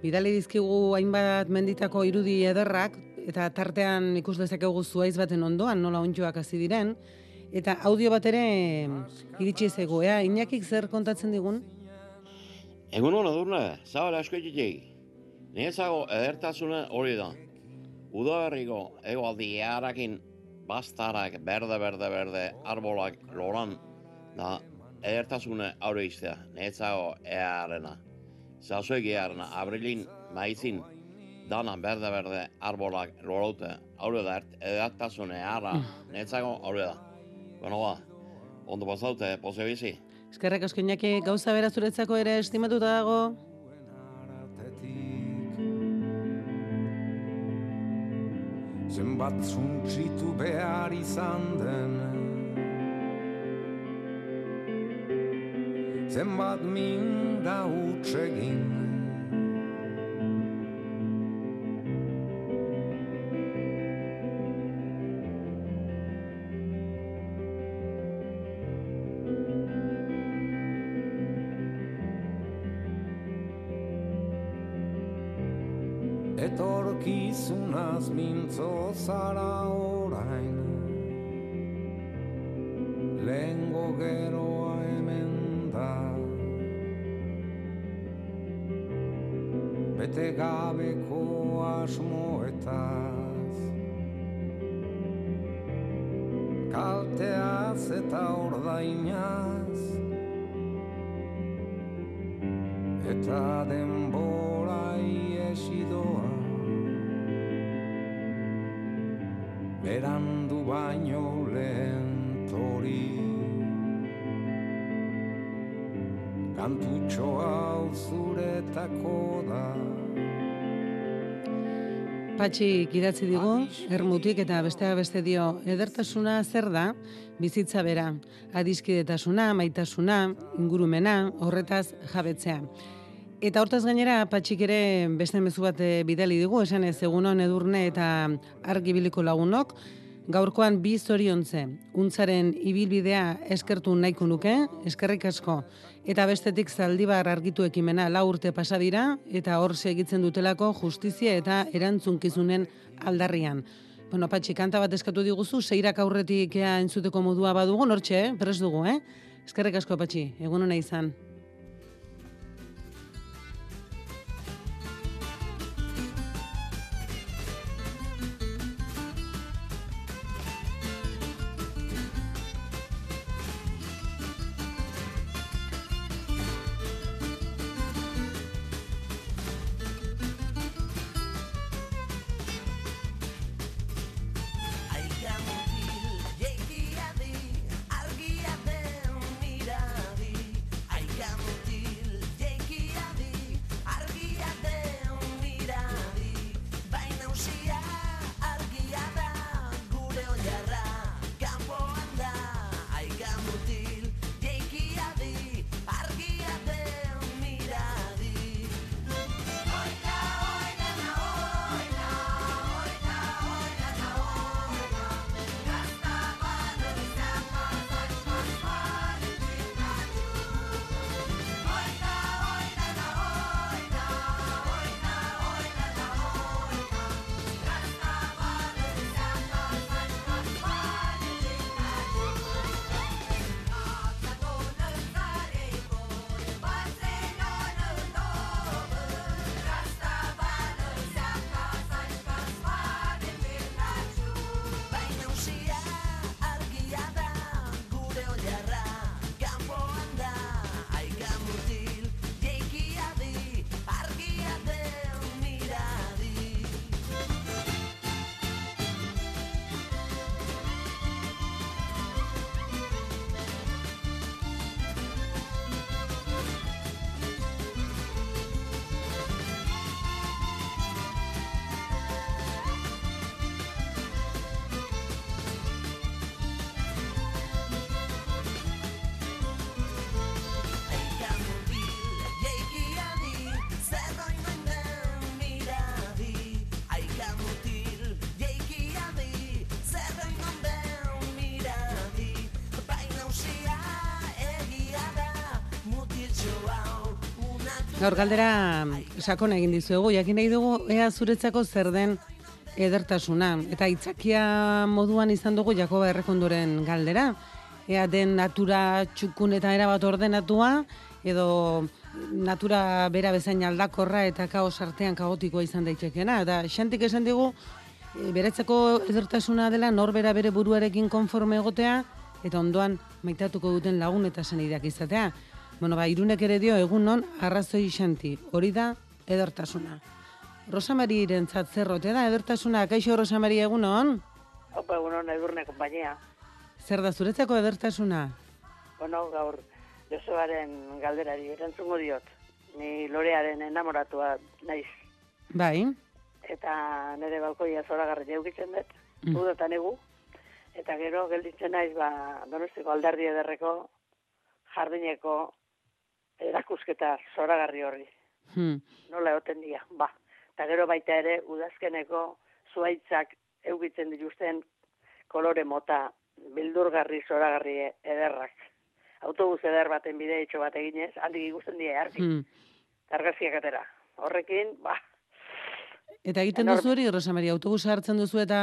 bidali dizkigu hainbat menditako irudi ederrak, eta tartean ikus dezakegu zuaiz baten ondoan, nola ontsuak hasi diren, eta audio bat ere iritsi zego, ea, Iñakik zer kontatzen digun? Egun hona durne, zabala asko egiteik. Nirezago edertasuna hori da. Udaberriko egoaldi earakin bastarak berde, berde, berde, arbolak loran, da edertasuna aurre iztea. Nirezago earena. Zazuek earena, abrilin, maizin, dana berde, berde, arbolak lorote. Aurre da, edertasuna eara. Nirezago aurre da. Bueno, ba, ondo pasaute, poze bizi. Eskerrak asko Iñaki, gauza bera zuretzako ere estimatuta dago? Zenbat zuntzitu behar izan den Zenbat minda utsegin mintzo zara Patxi idatzi digu, ermutik eta besteak beste dio, edertasuna zer da, bizitza bera, adiskidetasuna, maitasuna, ingurumena, horretaz jabetzea. Eta hortaz gainera, Patxik ere beste mezu bat eh, bidali digu, esan ez egunon edurne eta argibiliko lagunok, gaurkoan bi zoriontze, untzaren ibilbidea eskertu nahiko nuke, eskerrik asko, eta bestetik zaldibar argitu ekimena lau urte pasa eta hor segitzen dutelako justizia eta erantzunkizunen aldarrian. Bueno, Patxi, kanta bat eskatu diguzu, seirak aurretik ea entzuteko modua badugu, nortxe, eh? Pres dugu, eh? Eskerrik asko, Patxi, egun hona izan. Gaur galdera sakon egin dizuegu, jakin nahi dugu ea zuretzako zer den edertasuna. Eta itzakia moduan izan dugu Jakoba Errekondoren galdera. Ea den natura txukun eta erabat ordenatua, edo natura bera bezain aldakorra eta kaos artean kaotikoa izan daitekena. Eta xantik esan digu, e, beretzako edertasuna dela norbera bere buruarekin konforme egotea, eta ondoan maitatuko duten lagun eta senideak izatea. Bueno, ba, irunek ere dio egun non arrazoi xanti, hori da edertasuna. Rosamari irentzat zerrote da edertasuna, kaixo Rosamari egun on? Opa, egun hona edurne kompainia. Zer da zuretzako edertasuna? Bueno, gaur Josuaren galderari erantzungo diot. Ni lorearen enamoratua naiz. Bai, Eta nire balkoia zoragarri eukitzen dut, Mm. udotan egu. Eta gero gelditzen naiz, ba, donostiko alderdi ederreko jardineko erakusketa zoragarri horri. hmm. Nola egoten dira, ba. Eta gero baita ere, udazkeneko zuaitzak eukitzen dituzten kolore mota bildurgarri zoragarri ederrak. Autobus eder baten bide itxo bat eginez, handik ikusten dira argi. Hmm. Argazkiak atera. Horrekin, ba, Eta egiten Enorme. duzu hori, Rosamari, autobusa hartzen duzu eta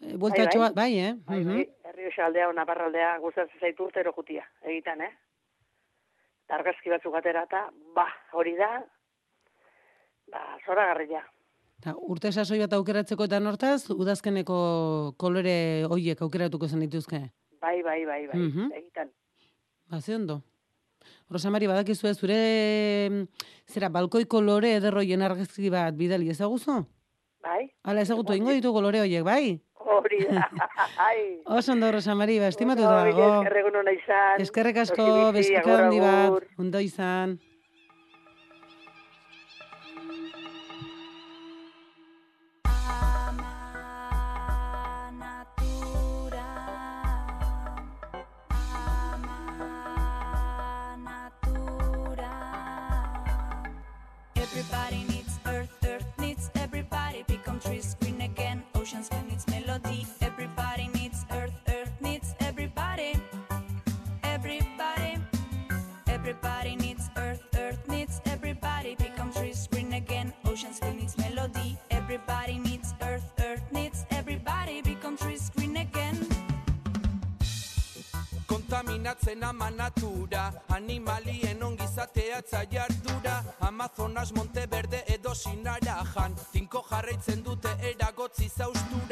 e, bueltatxo bai. bat, bai, eh? bai, Mhm. bai, herri aldea, naparraldea, gustatzen zaitu urtero jutia, egiten, eh? Argazki batzuk atera eta, ba, hori da, Ba, zoragarria. Ta, urte sasoi bat aukeratzeko eta nortaz, udazkeneko kolore hoiek aukeratuko zen dituzke. Bai, bai, bai, bai, Mhm. egitan. Ba, ondo. Rosamari, badakizu ez, zure mm, zera, balkoi kolore ederroien argazki bat bidali ezaguzu? Bai, Hala ezagutu ingo ditu kolore hoiek, bai? Hori da. [laughs] Ai. Oso ondo, Rosamari, ba, estimatu dago. Eskerrek asko, agur, handi bat, ondo izan. Oceans green needs melody. Everybody needs earth, earth needs everybody. Become trees green again. Kontaminatzen ama natura Animalien ongizateatza jardura Amazonas Monteverde edo Sinarajan Tinko jarraitzen dute eragotzi zaustura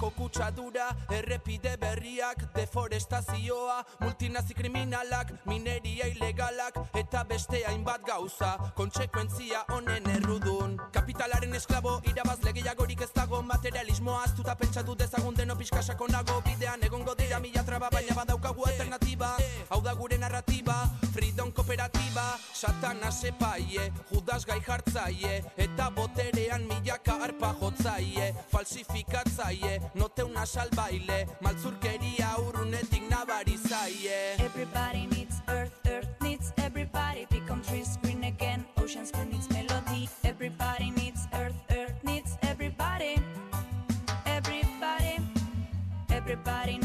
Erreketako kutsadura Errepide berriak Deforestazioa Multinazi kriminalak Mineria ilegalak Eta beste hainbat gauza. Kontsekuentzia honen errudun. Kapitalaren esklabo Irabazle gehiagorik ez dago. Materialismoa aztuta pentsatu dezagun deno pixka sakonago Bidean egongo dira mila traba Baina badaukagu alternatiba Hau da gure narratiba Freedom kooperatiba. Satana sepaie Judas gai jartzaie Eta boterean milaka arpa jotzaie Falsifikatzaie Note Maltzurkeria urrunetik nabarizaie Everybody needs earth, earth needs everybody. Become trees green again, oceans green needs melody. Everybody needs earth, earth needs everybody. Everybody, everybody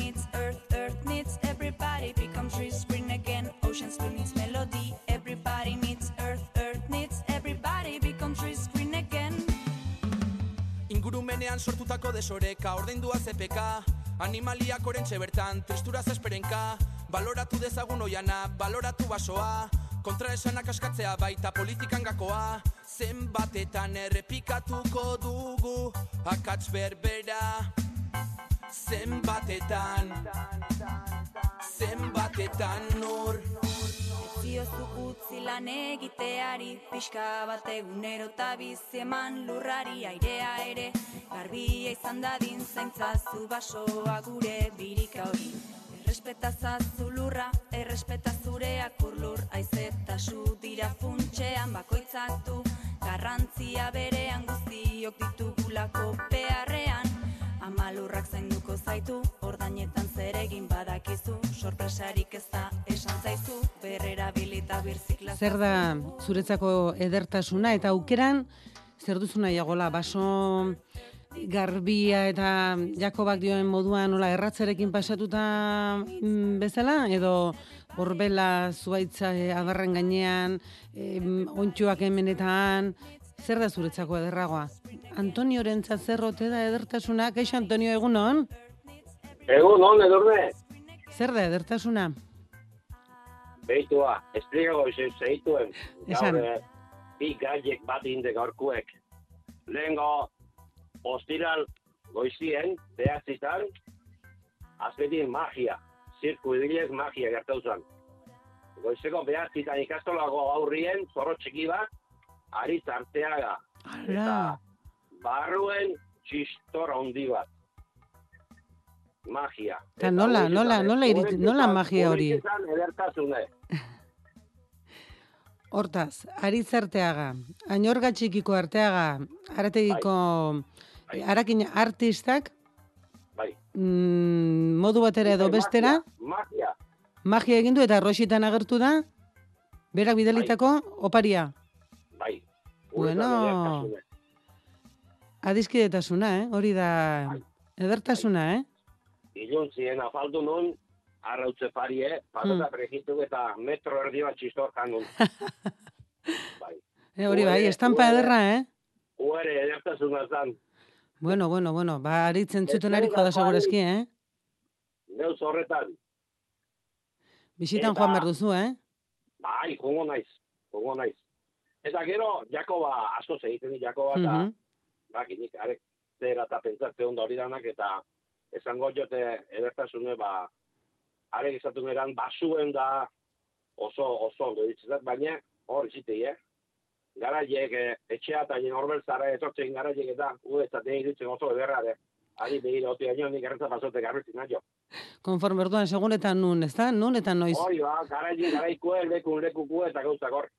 Ingurumenean sortutako desoreka Ordaindua ZPK Animaliak orentxe bertan Tristuraz esperenka Baloratu dezagun oiana Baloratu basoa Kontraesanak askatzea baita politikan gakoa Zenbatetan errepikatuko dugu Akats berbera Zenbatetan. Zenbatetan nur Ziozu utzi lan egiteari Pixka bat egunero eta bizi eman lurrari airea ere Garbia izan dadin zaintzazu basoa gure birika hori. Errespeta zazu lurra, errespeta zure akurlur Aizeta su dira funtxean bakoitzak du. Garrantzia berean guztiok ditugulako beharrean Ama lurrak zainduko zaitu, ordainetan zer egin badakizu Sorpresarik ez da esan zaizu, berrera bilita birzikla Zer da zuretzako edertasuna eta aukeran zer duzu nahiagola baso garbia eta Jakobak dioen moduan nola erratzerekin pasatuta mm, bezala? Edo horbela zuaitza e, adarren gainean em, ontsuak hemenetan zer da zuretzako ederragoa Antoniorentzat zer ote da edertasuna kaixo Antonio egunon Egun, on, edurne. zer da edertasuna Beitua, izan zeituen. Esan. Gaur, eh, bi gaiek bat inde gaurkuek. Lehengo, ostiral goizien, behatzitan, azpetin magia. Zirku idilez magia gertau zen. Goizeko behatzitan ikastolago aurrien, zorro txiki bat, ari zarteaga. Ala. Barruen txistor handi bat. Magia. Eta nola, nola, nola, eh, irit, nola magia hori? [laughs] Hortaz, aritzarteaga, ainorga txikiko arteaga, arategiko arakin artistak, Bai. mm, modu batera edo bestera, Magia. magia egin du eta rositan agertu da, berak bidalitako oparia. Bai. Bueno, adizkidetasuna, eh? hori da edertasuna, eh? Iluntzien afaldu nun, arrautze parie, patata Hmm. pregitu eta metro erdi bat txistor janun. [laughs] Eh, hori bai, estampa ederra, eh? Uere edertasuna zan. Bueno, bueno, bueno, ba, aritzen zuten Ez ariko da bai. segurazki, eh? Neuz horretan, Bisitan Eta- joan behar duzu, eh? bai, jongo naiz, jongo naiz. Eta gero, Jakoba, asko egiten di Jakoba, eta Mhm. bakinik, arek zera eta pentsatze ondo hori danak, eta esango jote edertasune, ba, arek izatu geran, basuen da oso, oso ondo ditzat, baina hor izitei, eh? Garaiek, eh, etxea eta jen horbel zara etortzen garaiek eta gu ez zaten irutzen oso ederra, de. Ari begira oti aino, nik errentza pasote garbitzen naio. Konforme orduan, segun eta nun, ez da? Nun eta noiz? Hori ba, garaiek, garaikue, lekun, lekukue eta gauzak hor.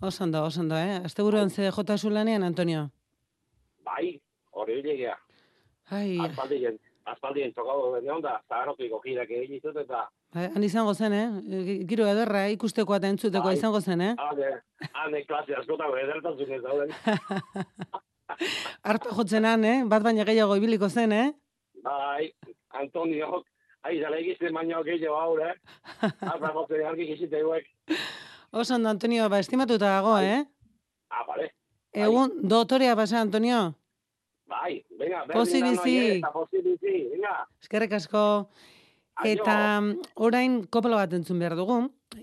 Oso ondo, oso ondo, eh? Azte buruan ze jota zulanean, Antonio? Bai, hori bilegea. Ai, Aspaldien, aspaldien tokado bene onda, zaharotiko girak egin ditut eta bai, han izango zen, eh? Giro ederra, eh? ikustekoa eta entzutekoa Bai. izango zen, eh? ane, ane klase askotako edertasun ez dauden. [laughs] Arpa jotzen han, eh? Bat baina gehiago ibiliko zen, eh? Bai, Antonio, ai, zara egizten baino gehiago haur, eh? [laughs] Arra jotzen argi gizite guek. Oso ondo, Antonio, ba, estimatuta dago, eh? Ah, bale. Egun, dotorea pasa, Antonio. Bai, venga, berdin Pozik da bizi. noie, Eta pozik bizi, venga. Eskerrik asko. Eta mm, orain kopla bat entzun behar dugu.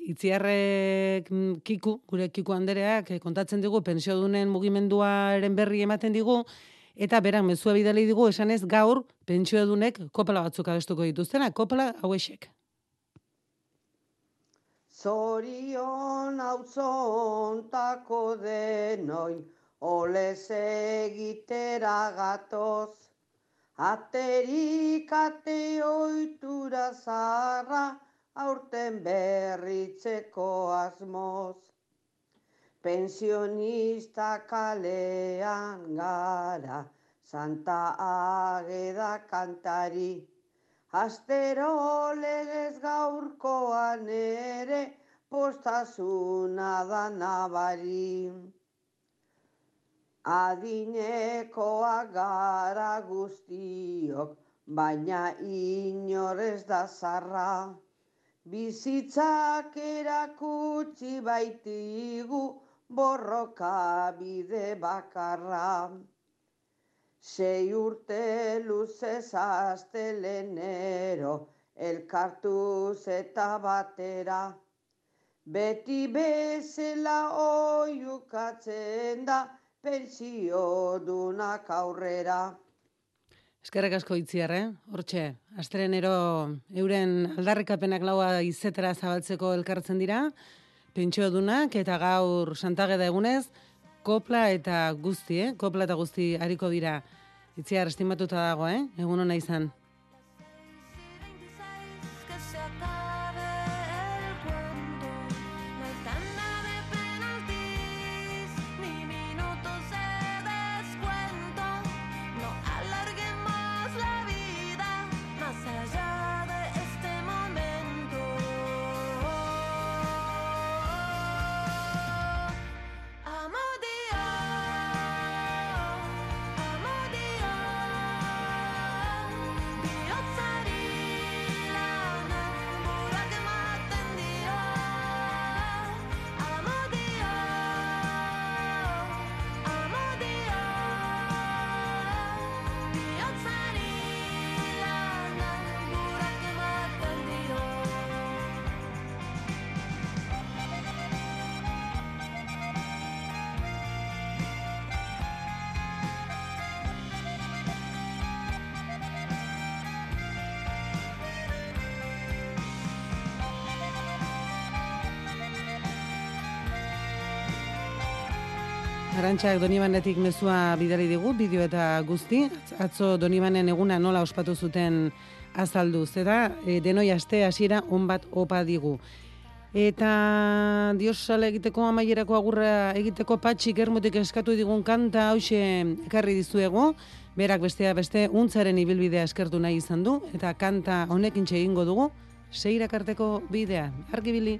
Itziarrek mm, Kiku, gure Kiku Andereak eh, kontatzen digu pensiodunen mugimenduaren berri ematen digu eta berak mezua bidali digu esanez gaur pentsiodunek kopla batzuk abestuko dituztena, kopla hauexek. Zorion auzontako denoin, olez egitera gatoz. Aterik ate oitura zarra, aurten berritzeko asmoz. Pensionista kalean gara, Santa Ageda kantari. Astero legez gaurkoan ere, postasuna da nabari. Adinekoak gara guztiok, baina inorez da zarra. Bizitzak erakutsi baitigu borroka bide bakarra. Sei urte luzez astelenero, elkartuz eta batera. Beti bezala oiukatzen da, pensio dunak aurrera. Eskerrik asko itziar, eh? Hortxe, astrenero euren aldarrikapenak laua izetera zabaltzeko elkartzen dira, pentsiodunak eta gaur santageda egunez, kopla eta guzti, eh? Kopla eta guzti hariko dira. Itziar, estimatuta dago, eh? Egun hona izan. Arantxak Donibanetik mezua bidali digu, bideo eta guzti. Atzo Donibanen eguna nola ospatu zuten azaldu. Zeda, e, denoi aste hasiera on bat opa digu. Eta Dios sale egiteko amaierako agurra egiteko patxik ermutik eskatu digun kanta hause ekarri dizuegu. Berak bestea beste untzaren ibilbidea eskertu nahi izan du. Eta kanta honekin egingo dugu. Seirakarteko bidea. Argibili.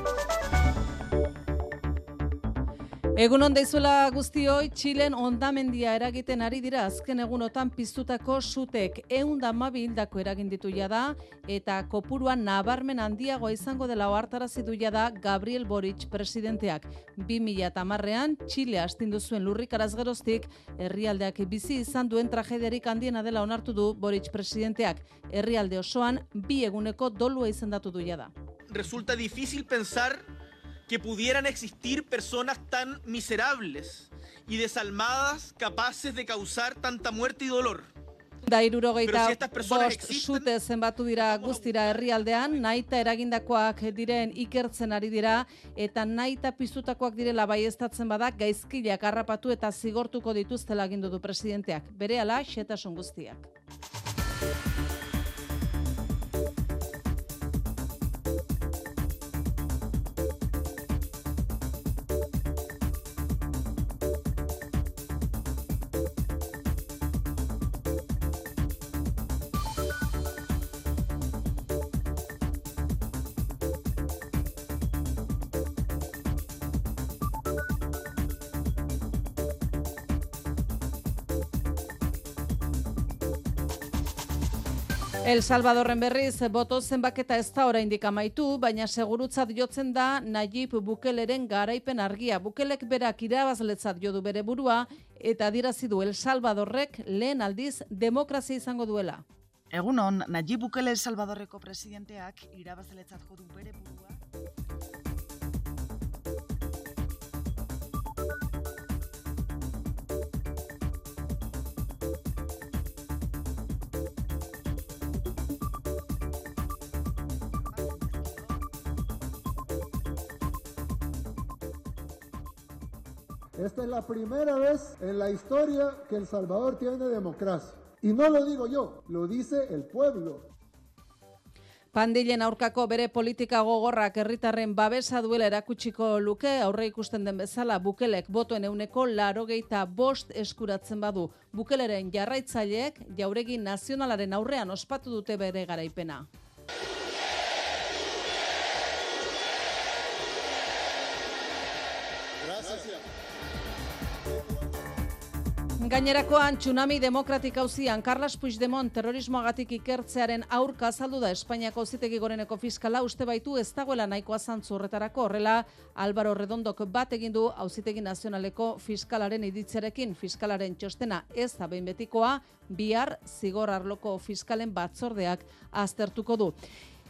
Egun on daizuela guztioi, Txilen ondamendia eragiten ari dira azken egunotan piztutako sutek eunda hildako eragin ditu da eta kopuruan nabarmen handiagoa izango dela ohartarazi du da Gabriel Boric presidenteak. 2010ean Txile astindu zuen lurrikaraz geroztik herrialdeak bizi izan duen tragediarik handiena dela onartu du Boric presidenteak. Herrialde osoan bi eguneko dolua izendatu du da. Resulta difícil pensar que pudieran existir personas tan miserables y desalmadas capaces de causar tanta muerte y dolor. Da irurogeita Pero si estas personas bost sute zenbatu dira guztira herrialdean, naita eragindakoak diren ikertzen ari dira, eta naita piztutakoak direla baiestatzen badak gaizkileak harrapatu eta zigortuko dituztela agindu du presidenteak. Bere ala, xetasun guztiak. El Salvadorren berriz boto zenbaketa ez da oraindik amaitu, baina segurutzat jotzen da Nayib Bukeleren garaipen argia. Bukelek berak irabazletzat jo du bere burua eta adirazi du El Salvadorrek lehen aldiz demokrazia izango duela. Egunon, Nayib Bukele El Salvadorreko presidenteak irabazletzat jo du bere burua. Esta es la primera vez en la historia que El Salvador tiene democracia. Y no lo digo yo, lo dice el pueblo. Pandillen aurkako bere politika gogorrak herritarren babesa duela erakutsiko luke, aurre ikusten den bezala bukelek botoen euneko larogeita bost eskuratzen badu. Bukeleren jarraitzaileek jauregi nazionalaren aurrean ospatu dute bere garaipena. Gainerakoan tsunami demokratik hauzian Carlos Puigdemont terrorismoagatik ikertzearen aurka azaldu da Espainiako auzitegi goreneko fiskala. Uste baitu ez dagoela nahikoa zantzu horretarako. Horrela Álvaro Redondok bat egin du auzitegi nazionaleko fiskalaren iditzerekin fiskalaren txostena ez da behin betikoa. Bihar zigor arloko fiskalen batzordeak aztertuko du.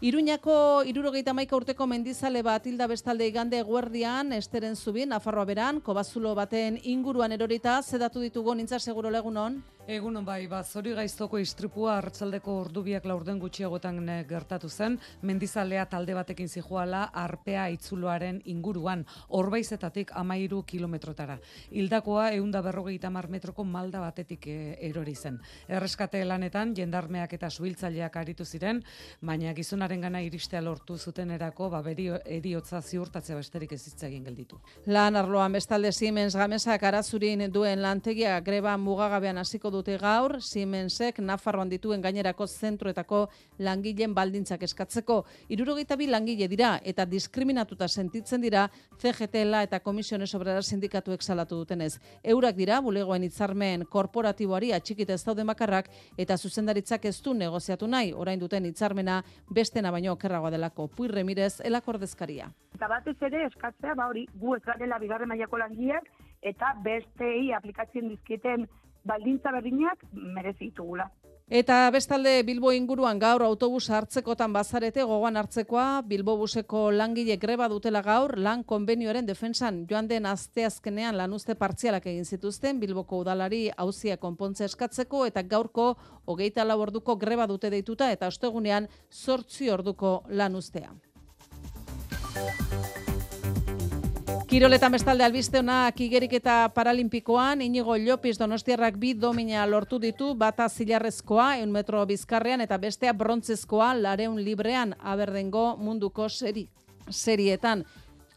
Iruñako irurogeita maika urteko mendizale bat hilda bestalde igande guerdian, esteren zubin, Nafarroa beran, kobazulo baten inguruan erorita, zedatu ditugu nintza seguro legunon? Egunon bai, ba, zori gaiztoko istripua hartzaldeko ordubiak laurden gutxiagotan eh, gertatu zen, mendizalea talde batekin zijoala arpea itzuloaren inguruan, orbaizetatik amairu kilometrotara. Hildakoa eunda berrogeita mar metroko malda batetik eh, erori zen. Erreskate lanetan, jendarmeak eta suhiltzaileak aritu ziren, baina gizonaren gana iristea lortu zuten erako, ba, beri eriotza ziurtatzea besterik ez egin gelditu. Lan arloan bestalde Siemens gamesak arazurin duen lantegia greba mugagabean hasiko dute gaur, Siemensek Nafarroan dituen gainerako zentroetako langileen baldintzak eskatzeko. Irurogeita bi langile dira eta diskriminatuta sentitzen dira CGTLA eta Komisiones Obrera Sindikatuek salatu dutenez. Eurak dira, bulegoen hitzarmen korporatiboari atxikita ez daude makarrak eta zuzendaritzak ez du negoziatu nahi, orain duten hitzarmena bestena baino okerragoa delako. Puir Remirez, elakordezkaria. Eta batez ere eskatzea, ba hori, gu ez garela bigarren mailako langileak eta bestei aplikatzen dizkieten baldintza berdinak merezi ditugula. Eta bestalde Bilbo inguruan gaur autobus hartzekotan bazarete gogoan hartzekoa Bilbo buseko langile greba dutela gaur lan konbenioaren defensan joan den asteazkenean lanuzte partzialak egin zituzten Bilboko udalari hauzia konpontze eskatzeko eta gaurko hogeita lau orduko greba dute deituta eta ostegunean sortzi orduko lanuztea. Kiroletan bestalde albiste honak igerik eta paralimpikoan, inigo Llopis donostiarrak bi domina lortu ditu, bata zilarrezkoa, eun metro bizkarrean, eta bestea brontzezkoa, lareun librean, aberdengo munduko seri, serietan.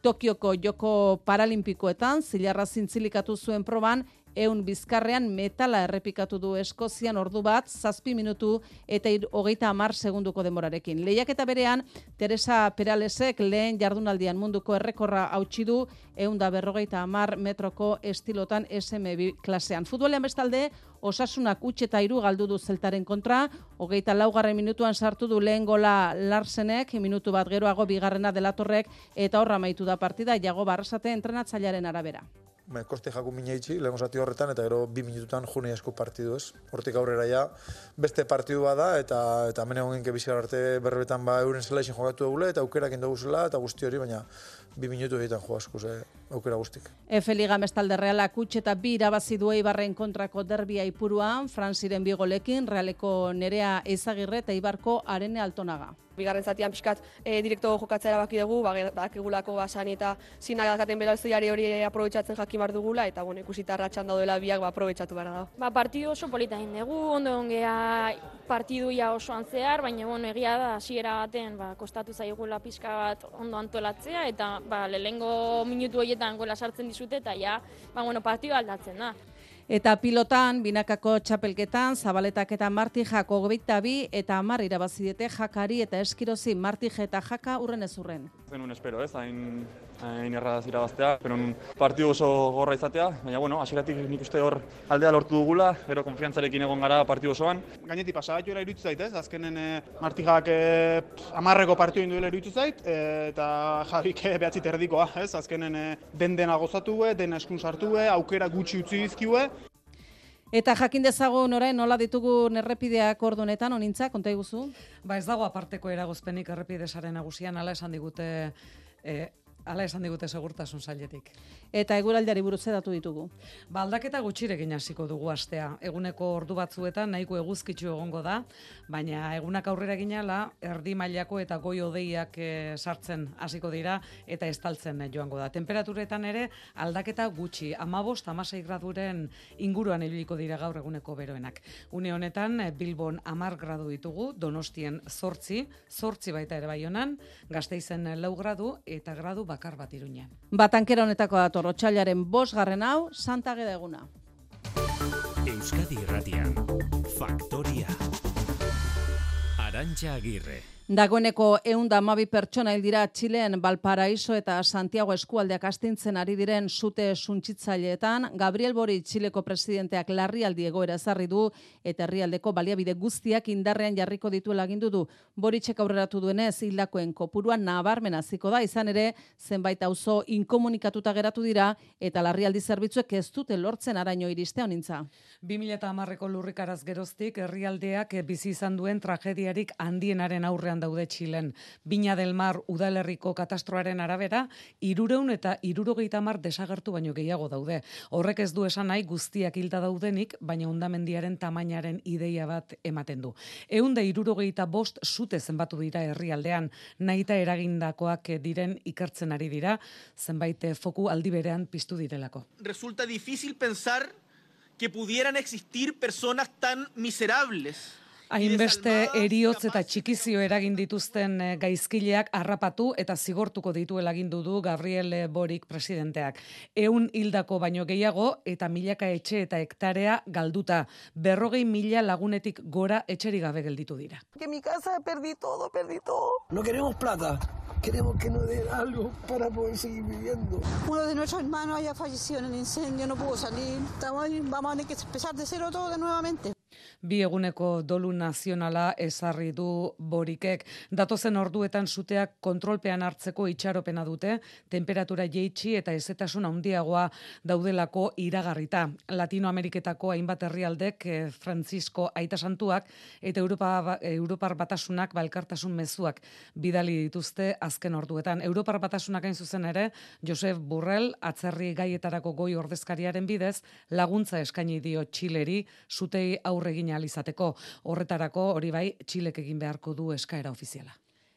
Tokioko joko paralimpikoetan, zilarra zintzilikatu zuen proban, eun bizkarrean metala errepikatu du Eskozian ordu bat, zazpi minutu eta ir- hogeita hamar segunduko demorarekin. Lehiaketa berean, Teresa Peralesek lehen jardunaldian munduko errekorra hautsi du eun da berrogeita hamar metroko estilotan SMB klasean. Futbolean bestalde, osasunak utxe eta iru galdu du zeltaren kontra, hogeita laugarren minutuan sartu du lehen gola Larsenek, minutu bat geroago bigarrena delatorrek, eta horra amaitu da partida, jago barrasate entrenatzailearen arabera. Ba, koste jaku mina itxi, lehen zati horretan, eta gero bi minututan june asko partidu ez. Hortik aurrera ja, beste partidu bada, eta eta hemen egon genke arte berbetan ba euren zela jokatu dugula, eta aukerak indagu zela, eta guzti hori, baina bi minutu egiten jo asko, ze aukera guztik. Efe Liga bestalde Realak utxe eta bi irabazi du Eibarren kontrako derbia ipuruan, Frantziren bi golekin, Realeko Nerea Ezagirre eta Ibarko Arene Altonaga. Bigarren zatian pixkat e, direkto jokatzea erabaki dugu, ba, bakigulako basan eta zinak belauztiari hori aprobetsatzen jakin bar dugula, eta bueno, ikusita ratxan daudela biak ba, aprobetsatu behar da. Ba, partidu oso polita egin dugu, ondo ongea partiduia osoan zehar, baina bueno, egia da hasiera baten ba, kostatu zaigula pixka bat ondo antolatzea, eta ba, lehengo minutu horietan gola sartzen dizute, eta ja, ba, bueno, partidu aldatzen da. Eta pilotan, binakako txapelketan, zabaletak eta martijak hogeita bi eta amar irabazidiete jakari eta eskirozi martije eta jaka urren ez urren. Zenun espero, ez, hain, hain erradaz irabaztea, pero un partidu oso gorra izatea, baina, bueno, hasieratik nik uste hor aldea lortu dugula, gero konfiantzarekin egon gara partidu osoan. Gainetik pasagatuela iruditu zait, ez? Azkenen eh, martijak eh, amarreko partidu induela iruditu zait, eh, eta Javik eh, behatzi terdikoa, ez? Azkenen eh, den dena gozatu, eh, dena eskun sartu, eh, aukera gutxi utzi dizkiue. Eta jakin dezagun orain nola ditugun errepideak ordunetan, onintza, konta iguzu? Ba ez dago aparteko eragozpenik errepidesaren nagusian, ala esan digute eh, Hala esan digute segurtasun sailetik. Eta eguraldiari buruz datu ditugu. Ba, aldaketa gutxirekin hasiko dugu astea. Eguneko ordu batzuetan nahiko eguzkitzu egongo da, baina egunak aurrera ginala erdi mailako eta goi odeiak eh, sartzen hasiko dira eta estaltzen joango da. Temperaturetan ere aldaketa gutxi, 15 16 graduren inguruan ibiliko dira gaur eguneko beroenak. Une honetan eh, Bilbon 10 gradu ditugu, Donostien 8, 8 baita ere Baionan, Gasteizen 4 gradu eta gradu bakar bat Iruñean. Batankera honetako dator otsailaren bosgarren hau, Santa Ageda eguna. Euskadi Irratian, Faktoria. Arantxa Agirre. Dagoeneko eunda amabi pertsona hil dira Txileen Valparaiso eta Santiago eskualdeak astintzen ari diren sute suntsitzaileetan, Gabriel Bori Txileko presidenteak larrialdi egoera ezarri du eta herrialdeko baliabide guztiak indarrean jarriko dituela agindu du. Boritzek aurreratu duenez hildakoen kopuruan nabarmen hasiko da izan ere zenbait auzo inkomunikatuta geratu dira eta larrialdi zerbitzuek ez dute lortzen araino iriste honintza. 2010ko lurrikaraz geroztik herrialdeak bizi izan duen tragediarik handienaren aurrean daude Txilen. Bina del Mar udalerriko katastroaren arabera, irureun eta irurogeita mar desagertu baino gehiago daude. Horrek ez du esan nahi guztiak hilda daudenik, baina undamendiaren tamainaren ideia bat ematen du. Eunda irurogeita bost zute zenbatu dira herrialdean, nahita eragindakoak diren ikertzen ari dira, zenbait foku aldi berean piztu direlako. Resulta difícil pensar que pudieran existir personas tan miserables. Hainbeste eriotz eta txikizio eragin dituzten eh, gaizkileak harrapatu eta zigortuko dituela agindu du Gabriel Borik presidenteak. Eun hildako baino gehiago eta milaka etxe eta hektarea galduta. Berrogei mila lagunetik gora etxeri gabe gelditu dira. Que mi casa perdí todo, perdí todo. No queremos plata, queremos que nos den algo para poder seguir viviendo. Uno de nuestros hermanos haya fallecido en el incendio, no pudo salir. Estamos vamos a tener que empezar de cero todo de nuevamente. Bi eguneko dolu nazionala ezarri du borikek. Datozen orduetan suteak kontrolpean hartzeko itxaropena dute, temperatura jeitsi eta ezetasun handiagoa daudelako iragarrita. Latinoameriketako hainbat herrialdek eh, Francisco Aita Santuak eta Europa, ba- Europar Batasunak balkartasun mezuak bidali dituzte azken orduetan. Europar Batasunak hain zuzen ere, Josef Burrell atzerri gaietarako goi ordezkariaren bidez laguntza eskaini dio Txileri sutei aurre egin ahal izateko. Horretarako hori bai Txilek egin beharko du eskaera ofiziala.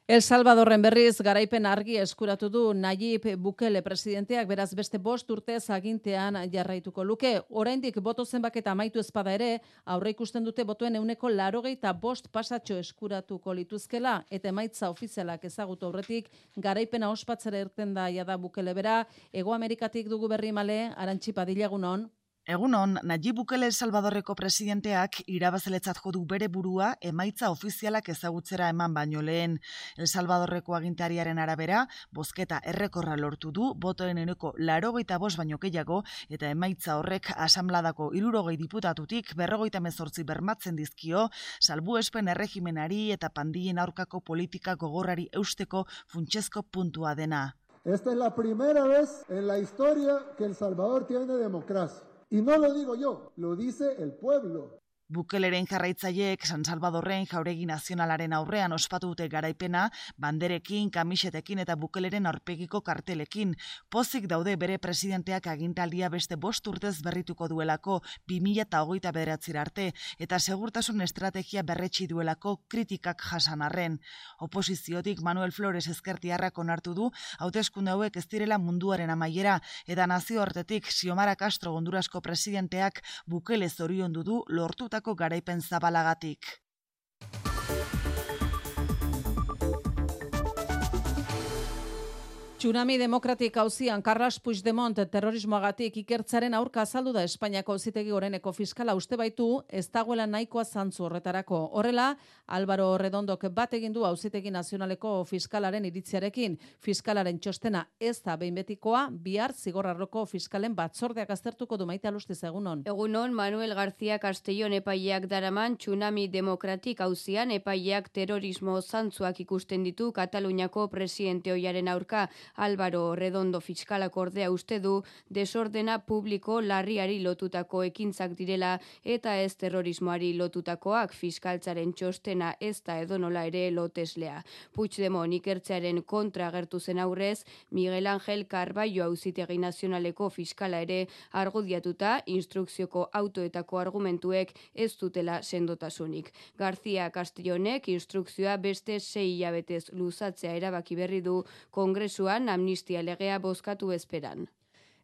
El Salvadorren berriz garaipen argi eskuratu du Nayib Bukele presidenteak beraz beste bost urtez agintean jarraituko luke. Oraindik boto zenbaketa amaitu ezpada ere, aurre ikusten dute botuen euneko larogeita bost pasatxo eskuratuko lituzkela eta emaitza ofizialak ezagutu aurretik garaipena ospatzera irten da jada Bukele bera, Ego Amerikatik dugu berri male, arantxipa dilagunon. Egunon, Najib Bukele El Salvadorreko presidenteak irabazeletzat jodu bere burua emaitza ofizialak ezagutzera eman baino lehen. El Salvadorreko agintariaren arabera, bozketa errekorra lortu du, botoen eneko laro bos baino gehiago, eta emaitza horrek asamladako irurogei diputatutik berrogeita mezortzi bermatzen dizkio, salbu espen erregimenari eta pandien aurkako politika gogorrari eusteko funtsezko puntua dena. Esta es la primera vez en la historia que El Salvador tiene democracia. Y no lo digo yo, lo dice el pueblo. Bukeleren jarraitzaileek San Salvadorren jauregi nazionalaren aurrean ospatu dute garaipena, banderekin, kamisetekin eta bukeleren aurpegiko kartelekin. Pozik daude bere presidenteak agintaldia beste bost urtez berrituko duelako 2008 bederatzira arte, eta segurtasun estrategia berretsi duelako kritikak jasan arren. Oposiziotik Manuel Flores ezkertiarrak onartu du, hauteskunde hauek ez direla munduaren amaiera, eta nazio hortetik Xiomara Castro Hondurasko presidenteak bukele zorion du lortuta lortutako garaipen zabalagatik. Tsunami demokratik hauzian Carlos Puigdemont terrorismoagatik ikertzaren aurka azaldu da Espainiako zitegi goreneko fiskala uste baitu ez dagoela nahikoa zantzu horretarako. Horrela, Álvaro Redondok bat egin du auzitegi nazionaleko fiskalaren iritziarekin. Fiskalaren txostena ez da behin betikoa, bihar zigorrarroko fiskalen batzordeak aztertuko du maite alustiz egunon. Egunon, Manuel García Castellón epaileak daraman Tsunami demokratik hauzian epaileak terrorismo zantzuak ikusten ditu Kataluniako presidente hoiaren aurka. Álvaro Redondo fiskalak ordea uste du desordena publiko larriari lotutako ekintzak direla eta ez terrorismoari lotutakoak fiskaltzaren txostena ez da edonola ere loteslea. Puigdemont ikertzearen kontra gertu zen aurrez, Miguel Ángel Carballo auzitegi nazionaleko fiskala ere argudiatuta instrukzioko autoetako argumentuek ez dutela sendotasunik. García Castellonek instrukzioa beste sei hilabetez luzatzea erabaki berri du kongresuan amnistia legea bozkatu esperan.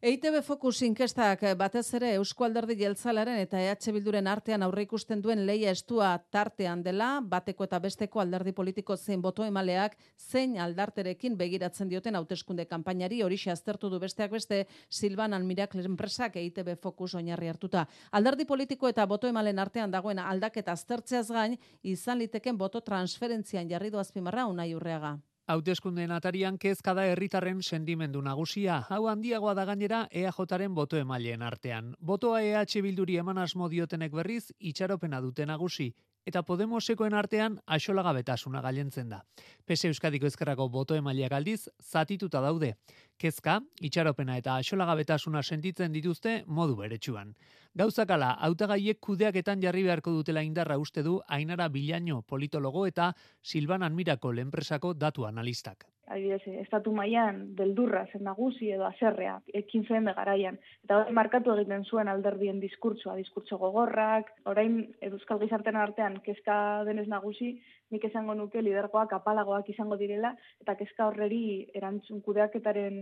EITB Fokus inkestak batez ere Eusko Alderdi Jeltzalaren eta EH Bilduren artean aurre ikusten duen leia estua tartean dela, bateko eta besteko alderdi politiko zein boto emaleak zein aldarterekin begiratzen dioten hauteskunde kanpainari hori aztertu du besteak beste Silvan Almirak enpresak EITB Fokus oinarri hartuta. Alderdi politiko eta boto emalen artean dagoen aldaketa aztertzeaz gain, izan liteken boto transferentzian jarri du azpimarra unai urreaga. Hauteskundeen atarian kezka da herritarren sendimendu nagusia. Hau handiagoa da gainera EAJaren boto emaileen artean. Botoa EH Bilduri eman asmo diotenek berriz itxaropena dute nagusi eta Podemosekoen artean axolagabetasuna gailentzen da. PSE Euskadiko ezkerrako boto emaileak aldiz zatituta daude. Kezka, itxaropena eta axolagabetasuna sentitzen dituzte modu beretsuan. Gauzakala, hautagaiek kudeaketan jarri beharko dutela indarra uste du Ainara Bilaino politologo eta Silvan Admirako lenpresako datu analistak adibidez, estatu mailan beldurra zen nagusi edo aserrea ekin zen garaian eta hori markatu egiten zuen alderdien diskurtsoa, diskurtso gogorrak, orain euskal gizartean artean kezka denez nagusi, nik esango nuke lidergoak apalagoak izango direla eta kezka horreri erantzun kudeaketaren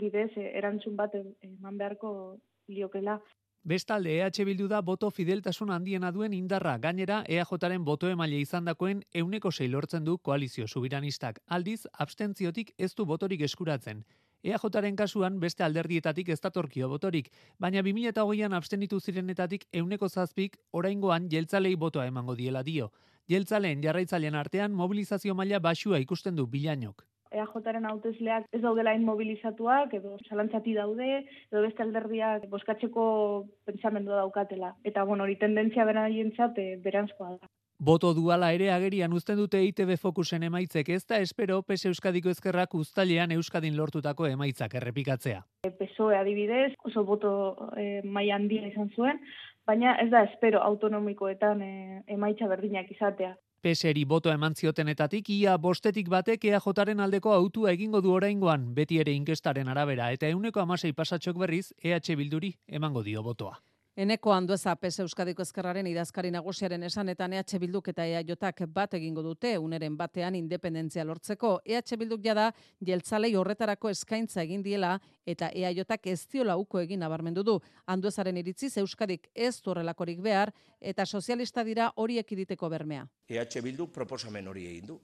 bidez erantzun bat eman beharko liokela. Bestalde EH Bildu da boto fideltasun handiena duen indarra, gainera EAJaren boto emaile izandakoen euneko sei lortzen du koalizio subiranistak. Aldiz, abstentziotik ez du botorik eskuratzen. EAJaren kasuan beste alderdietatik ez datorkio botorik, baina 2008an abstenitu zirenetatik euneko zazpik oraingoan jeltzalei botoa emango diela dio. Jeltzaleen jarraitzailean artean mobilizazio maila basua ikusten du bilainok. EAJaren hautesleak ez daudela mobilizatuak edo zalantzati daude, edo beste alderdiak boskatzeko pentsamendua daukatela. Eta, bueno, hori tendentzia bera jentzat, e, berantzkoa da. Boto duala ere agerian uzten dute ITB Fokusen emaitzek ez da espero PES Euskadiko ezkerrak uztailean Euskadin lortutako emaitzak errepikatzea. PSOE adibidez, oso boto e, maila handia izan zuen, baina ez da espero autonomikoetan e, emaitza berdinak izatea. Peseri boto eman ziotenetatik ia bostetik batek EAJaren aldeko autua egingo du oraingoan beti ere inkestaren arabera eta euneko amasei pasatxok berriz EH Bilduri emango dio botoa. Eneko handueza PES Euskadiko Ezkerraren idazkari nagusiaren esanetan EH Bilduk eta EAJak bat egingo dute uneren batean independentzia lortzeko. EH Bilduk jada jeltzalei horretarako eskaintza egin diela eta EAJak ez diola uko egin nabarmendu du. Handuezaren iritziz Euskadik ez horrelakorik behar eta sozialista dira horiek iditeko bermea. EH Bilduk proposamen hori egin du,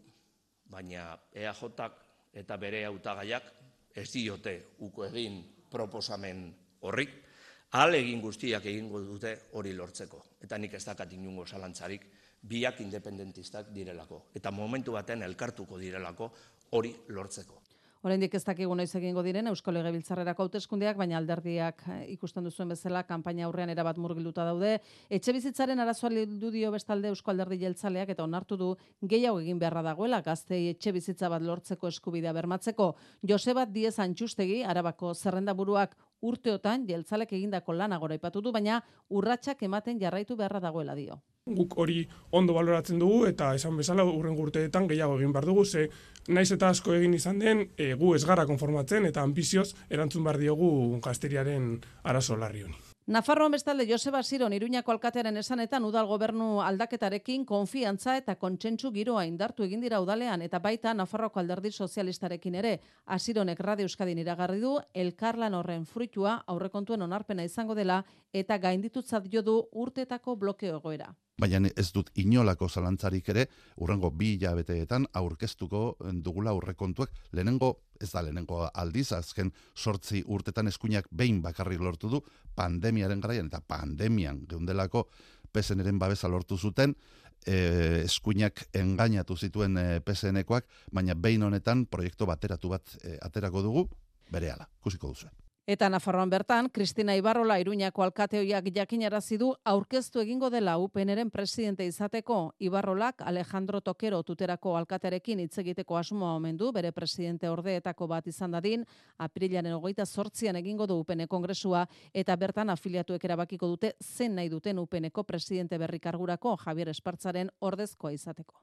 baina EAJak eta bere hautagaiak ez diote uko egin proposamen horrik Ahal egin guztiak egingo dute hori lortzeko. Eta nik ez dakat inungo zalantzarik, biak independentistak direlako. Eta momentu baten elkartuko direlako hori lortzeko. Oraindik ez dakigu noiz egingo diren Eusko Legebiltzarrerako hauteskundeak, baina alderdiak eh, ikusten duzuen bezala kanpaina aurrean erabat murgilduta daude. Etxe bizitzaren arazoa du dio bestalde Eusko Alderdi Jeltzaleak eta onartu du gehiago egin beharra dagoela gaztei etxe bizitza bat lortzeko eskubidea bermatzeko. Joseba Diez Antxustegi, Arabako zerrendaburuak urteotan jeltzalek egindako lana gora ipatu du, baina urratsak ematen jarraitu beharra dagoela dio. Guk hori ondo baloratzen dugu eta esan bezala urren urteetan gehiago egin behar dugu, ze naiz eta asko egin izan den, e, gu ez gara konformatzen eta ambizioz erantzun behar diogu gazteriaren arazo larri honi. Nafarroan bestalde Joseba Siron Iruñako alkatearen esanetan udal gobernu aldaketarekin konfiantza eta kontsentsu giroa indartu egin dira udalean eta baita Nafarroko alderdi sozialistarekin ere. Asironek Radio Euskadin iragarri du elkarlan horren fruitua aurrekontuen onarpena izango dela eta gainditutzat jo du urtetako blokeo egoera baina ez dut inolako zalantzarik ere, urrengo bi hilabeteetan aurkeztuko dugula aurrekontuak. Lehenengo, ez da lehenengo aldiz, azken sortzi urtetan eskuinak behin bakarrik lortu du, pandemiaren garaian eta pandemian geundelako PSNren babesa lortu zuten, e, eskuinak engainatu zituen e, PSNekoak, baina behin honetan proiektu bateratu bat e, aterako dugu, berehala, kusiko duzu. Eta Nafarroan bertan, Kristina Ibarrola Iruñako alkateoiak jakinarazi du aurkeztu egingo dela UPNren presidente izateko. Ibarrolak Alejandro Tokero tuterako alkatearekin hitz egiteko asmoa omen du. Bere presidente ordeetako bat izan dadin, hogeita sortzian egingo du UPN kongresua. Eta bertan afiliatuek erabakiko dute zen nahi duten UPNeko presidente berrikargurako Javier Espartzaren ordezkoa izateko.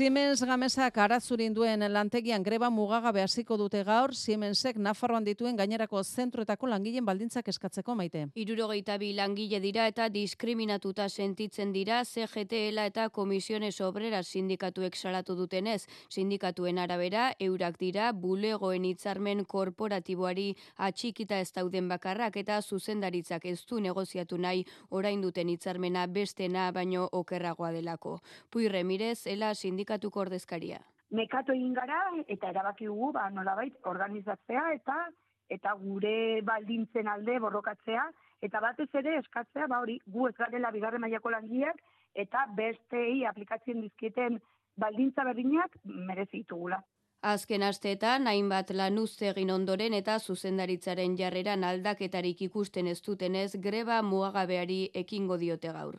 Siemens Gamesak arazurin duen lantegian greba mugagabe hasiko dute gaur, Siemensek Nafarroan dituen gainerako zentroetako langileen baldintzak eskatzeko maite. Irurogeita bi langile dira eta diskriminatuta sentitzen dira CGTL eta Komisiones Obrera sindikatuek salatu dutenez. Sindikatuen arabera, eurak dira bulegoen hitzarmen korporatiboari atxikita ez dauden bakarrak eta zuzendaritzak ez du negoziatu nahi orain duten hitzarmena bestena baino okerragoa delako. Puirre mirez, ela sindik sindikatuko ordezkaria. Mekatu egin gara eta erabaki dugu ba nolabait organizatzea eta eta gure baldintzen alde borrokatzea eta batez ere eskatzea ba hori gu ez garela bigarren mailako langileak eta bestei aplikatzen dizkieten baldintza berdinak merezi ditugula. Azken asteetan hainbat lanuzte egin ondoren eta zuzendaritzaren jarreran aldaketarik ikusten ez dutenez greba muagabeari ekingo diote gaur.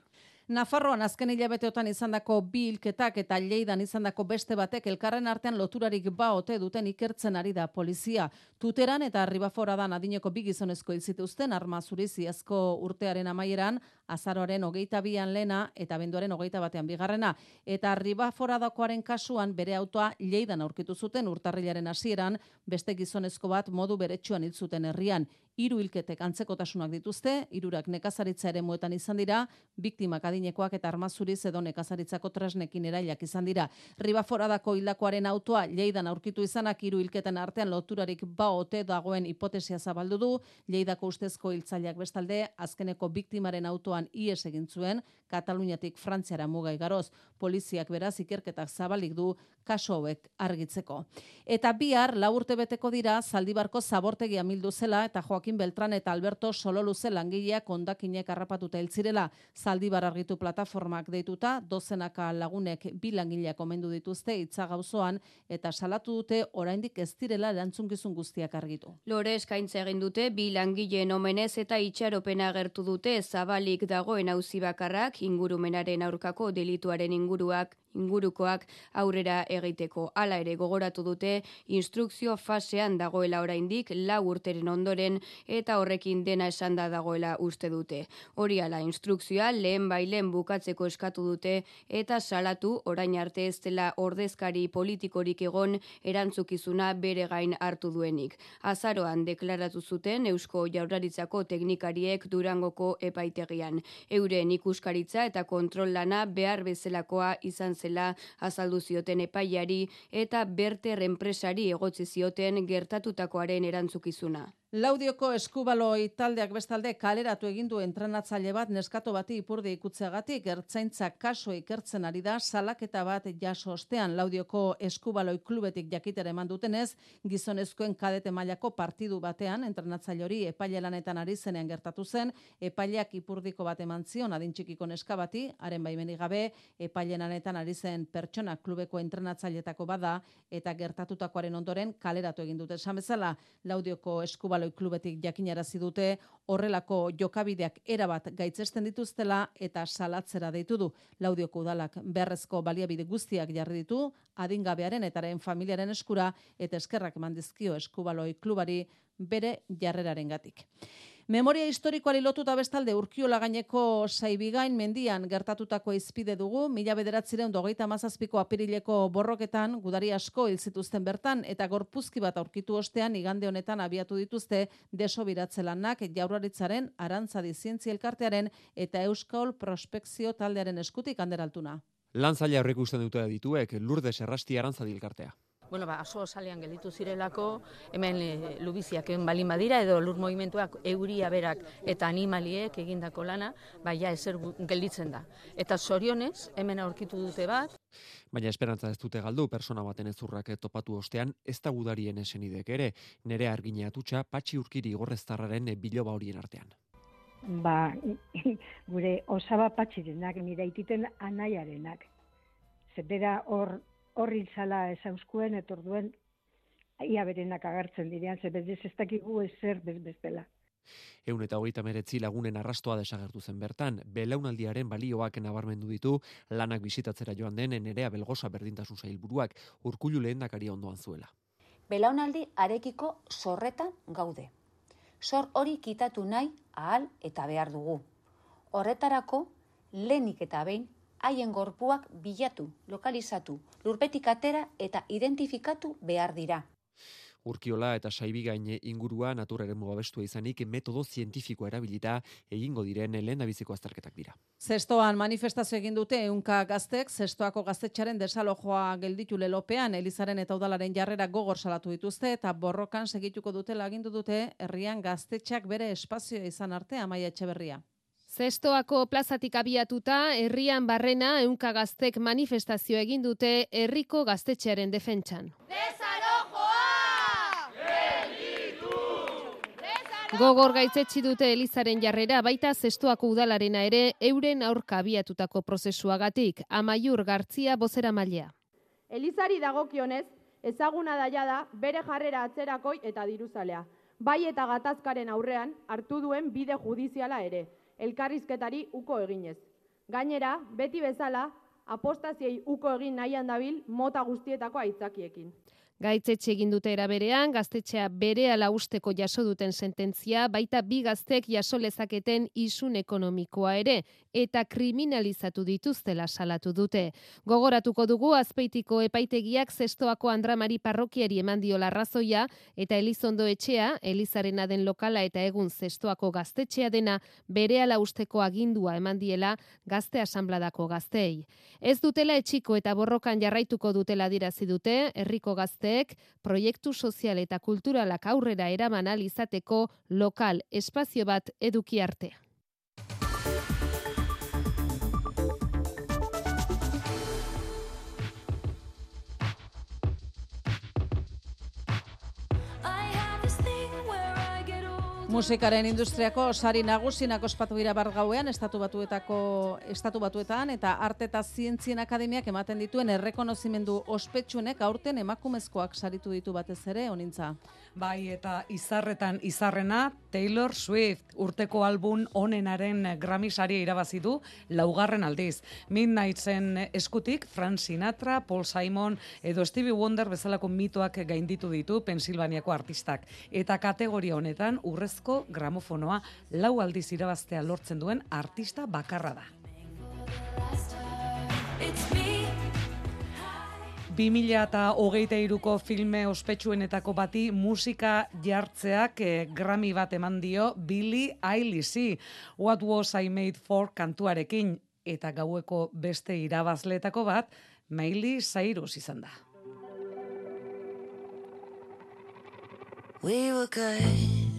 Nafarroan azken hilabeteotan izandako bi hilketak eta Lleidan izandako beste batek elkarren artean loturarik ba ote duten ikertzen ari da polizia. Tuteran eta Ribaforadan adineko bi gizonezko hil zituzten arma zuriziazko urtearen amaieran azaroaren hogeita bian lena eta benduaren hogeita batean bigarrena. Eta Ribaforadakoaren kasuan bere autoa Lleidan aurkitu zuten urtarrilaren hasieran beste gizonezko bat modu beretsuan hil zuten herrian hiru hilketek antzekotasunak dituzte, hirurak nekazaritza ere muetan izan dira, biktimak adinekoak eta armazuriz edo nekazaritzako tresnekin erailak izan dira. Ribaforadako hildakoaren autoa Lleidan aurkitu izanak hiru hilketen artean loturarik ba ote dagoen hipotesia zabaldu du, Lleidako ustezko hiltzaileak bestalde azkeneko biktimaren autoan ies egin zuen, Kataluniatik Frantziara mugai garoz, poliziak beraz ikerketak zabalik du kaso hauek argitzeko. Eta bihar laburte beteko dira Zaldibarko zabortegia mildu zela eta Joaquin Beltran eta Alberto Sololuze langileak ondakinek harrapatuta hiltzirela Zaldibar argitu plataformak deituta dozenaka lagunek bi langileak omendu dituzte hitza gauzoan eta salatu dute oraindik ez direla erantzunkizun guztiak argitu. Lore eskaintza egin dute bi langileen omenez eta itxaropena agertu dute zabalik dagoen auzi bakarrak ingurumenaren aurkako delituaren inguruak ingurukoak aurrera egiteko. Hala ere gogoratu dute instrukzio fasean dagoela oraindik lau urteren ondoren eta horrekin dena esan da dagoela uste dute. Hori ala instrukzioa lehen bailen bukatzeko eskatu dute eta salatu orain arte ez dela ordezkari politikorik egon erantzukizuna bere gain hartu duenik. Azaroan deklaratu zuten Eusko Jaurlaritzako teknikariek Durangoko epaitegian. Euren ikuskaritza eta kontrol lana behar bezalakoa izan zela azaldu zioten epaiari eta berter enpresari egotzi zioten gertatutakoaren erantzukizuna. Laudioko eskubaloi taldeak bestalde kaleratu egin du entrenatzaile bat neskato bati ipurde ikutzeagatik ertzaintza kaso ikertzen ari da salaketa bat jaso ostean Laudioko eskubaloi klubetik jakitera eman dutenez gizonezkoen kadete mailako partidu batean entrenatzaile hori epaile lanetan ari zenean gertatu zen epaileak ipurdiko bat eman zion adin txikiko neska bati haren baimenik gabe epaile lanetan ari zen pertsona klubeko entrenatzailetako bada eta gertatutakoaren ondoren kaleratu egin dute esan bezala Laudioko eskubaloi Baloi klubetik jakinarazi dute horrelako jokabideak erabat gaitzesten dituztela eta salatzera deitu du. Laudioko udalak berrezko baliabide guztiak jarri ditu, adingabearen etaren familiaren eskura eta eskerrak mandizkio eskubaloi klubari bere jarreraren gatik. Memoria historikoari lotuta bestalde urkiola gaineko saibigain mendian gertatutako izpide dugu, mila bederatzireun dogeita mazazpiko apirileko borroketan gudari asko hil bertan eta gorpuzki bat aurkitu ostean igande honetan abiatu dituzte desobiratze lanak jaurlaritzaren arantzadi zientzi elkartearen eta euskal prospekzio taldearen eskutik handeraltuna. Lan zaila horrek usten dute dituek, lurde serrasti arantzadi elkartea bueno, ba, aso salean gelditu zirelako, hemen e, lubiziak egin balin badira, edo lur movimentuak euria berak eta animaliek egindako lana, ba, ja, ezer gelditzen da. Eta sorionez, hemen aurkitu dute bat. Baina esperantza ez dute galdu, persona baten ezurrak topatu ostean, ez da gudarien esenidek ere, nere argine atutxa, patxi urkiri gorreztarraren biloba horien artean. Ba, [laughs] gure osaba patxirenak, mira ititen anaiarenak. Zebera hor horri zala esauskuen, etorduen, ia berenak agertzen direan, ze bez ez dakigu ezer bezbestela. Eun eta hogeita meretzi lagunen arrastoa desagertu zen bertan, belaunaldiaren balioak nabarmendu ditu, lanak bisitatzera joan den nerea belgosa berdintasun zailburuak, urkulu lehen ondoan zuela. Belaunaldi arekiko zorretan gaude. Zor hori kitatu nahi ahal eta behar dugu. Horretarako, lehenik eta behin haien gorpuak bilatu, lokalizatu, lurpetik atera eta identifikatu behar dira. Urkiola eta saibigain ingurua naturaren mugabestua izanik metodo zientifikoa erabilita egingo diren lehen biziko azterketak dira. Zestoan manifestazio egin dute eunka gaztek, zestoako gaztetxaren desalojoa gelditu lelopean, Elizaren eta udalaren jarrera gogor salatu dituzte eta borrokan segituko dute lagindu dute herrian gaztetxak bere espazioa izan arte amaia etxeberria. Zestoako plazatik abiatuta, herrian barrena eunka gaztek manifestazio egin dute herriko gaztetxearen defentsan. Gogor gaitzetsi dute Elizaren jarrera baita zestoako udalarena ere euren aurka abiatutako prozesuagatik. Amaiur Gartzia bozera mailea. Elizari dagokionez, ezaguna daia da bere jarrera atzerakoi eta diruzalea. Bai eta gatazkaren aurrean hartu duen bide judiziala ere elkarrizketari uko eginez. Gainera, beti bezala, apostaziei uko egin nahian dabil mota guztietako aitzakiekin. Gaitzetxe egin dute eraberean, gaztetxea bere ala usteko jaso duten sententzia, baita bi gaztek jaso lezaketen isun ekonomikoa ere, eta kriminalizatu dituztela salatu dute. Gogoratuko dugu, azpeitiko epaitegiak zestoako andramari parrokiari eman dio larrazoia, eta Elizondo etxea, Elizarena den lokala eta egun zestoako gaztetxea dena, bere ala usteko agindua eman diela gazte asambladako gaztei. Ez dutela etxiko eta borrokan jarraituko dutela dirazi dute, herriko gazte proiektu sozial eta kulturalak aurrera eraman izateko lokal espazio bat eduki artea. Musikaren industriako sari nagusinak ospatu dira bar gauean estatu batuetako estatu batuetan eta arte eta zientzien akademiak ematen dituen errekonozimendu ospetsuenek aurten emakumezkoak saritu ditu batez ere onintza. Bai, eta izarretan izarrena, Taylor Swift urteko album onenaren Grammy saria irabazi du laugarren aldiz. Midnightzen eskutik, Frank Sinatra, Paul Simon edo Stevie Wonder bezalako mitoak gainditu ditu Pensilvaniako artistak. Eta kategoria honetan, urrezko gramofonoa lau aldiz irabaztea lortzen duen artista bakarra da. 2008ko filme ospetsuenetako bati musika jartzeak eh, Grammy bat eman dio Billy Eilishi. What was I made for kantuarekin eta gaueko beste irabazleetako bat Meili Zairuz izan da. We were good.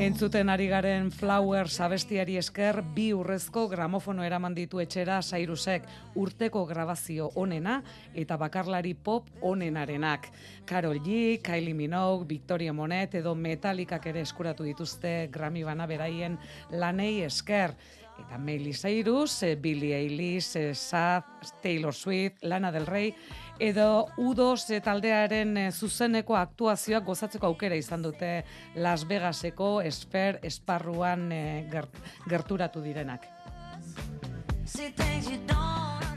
Entzuten ari garen Flowers abestiari esker bi urrezko gramofono eraman ditu etxera Sairusek urteko grabazio onena eta bakarlari pop onenarenak. Carol G, Kylie Minogue, Victoria Monet edo Metallicak ere eskuratu dituzte Grammy bana beraien lanei esker. Eta Miley Cyrus, Billie Eilish, Sad, Taylor Swift, Lana Del Rey, edo U2 eh, taldearen eh, zuzeneko aktuazioak gozatzeko aukera izan dute Las Vegaseko esfer esparruan eh, gert- gerturatu direnak.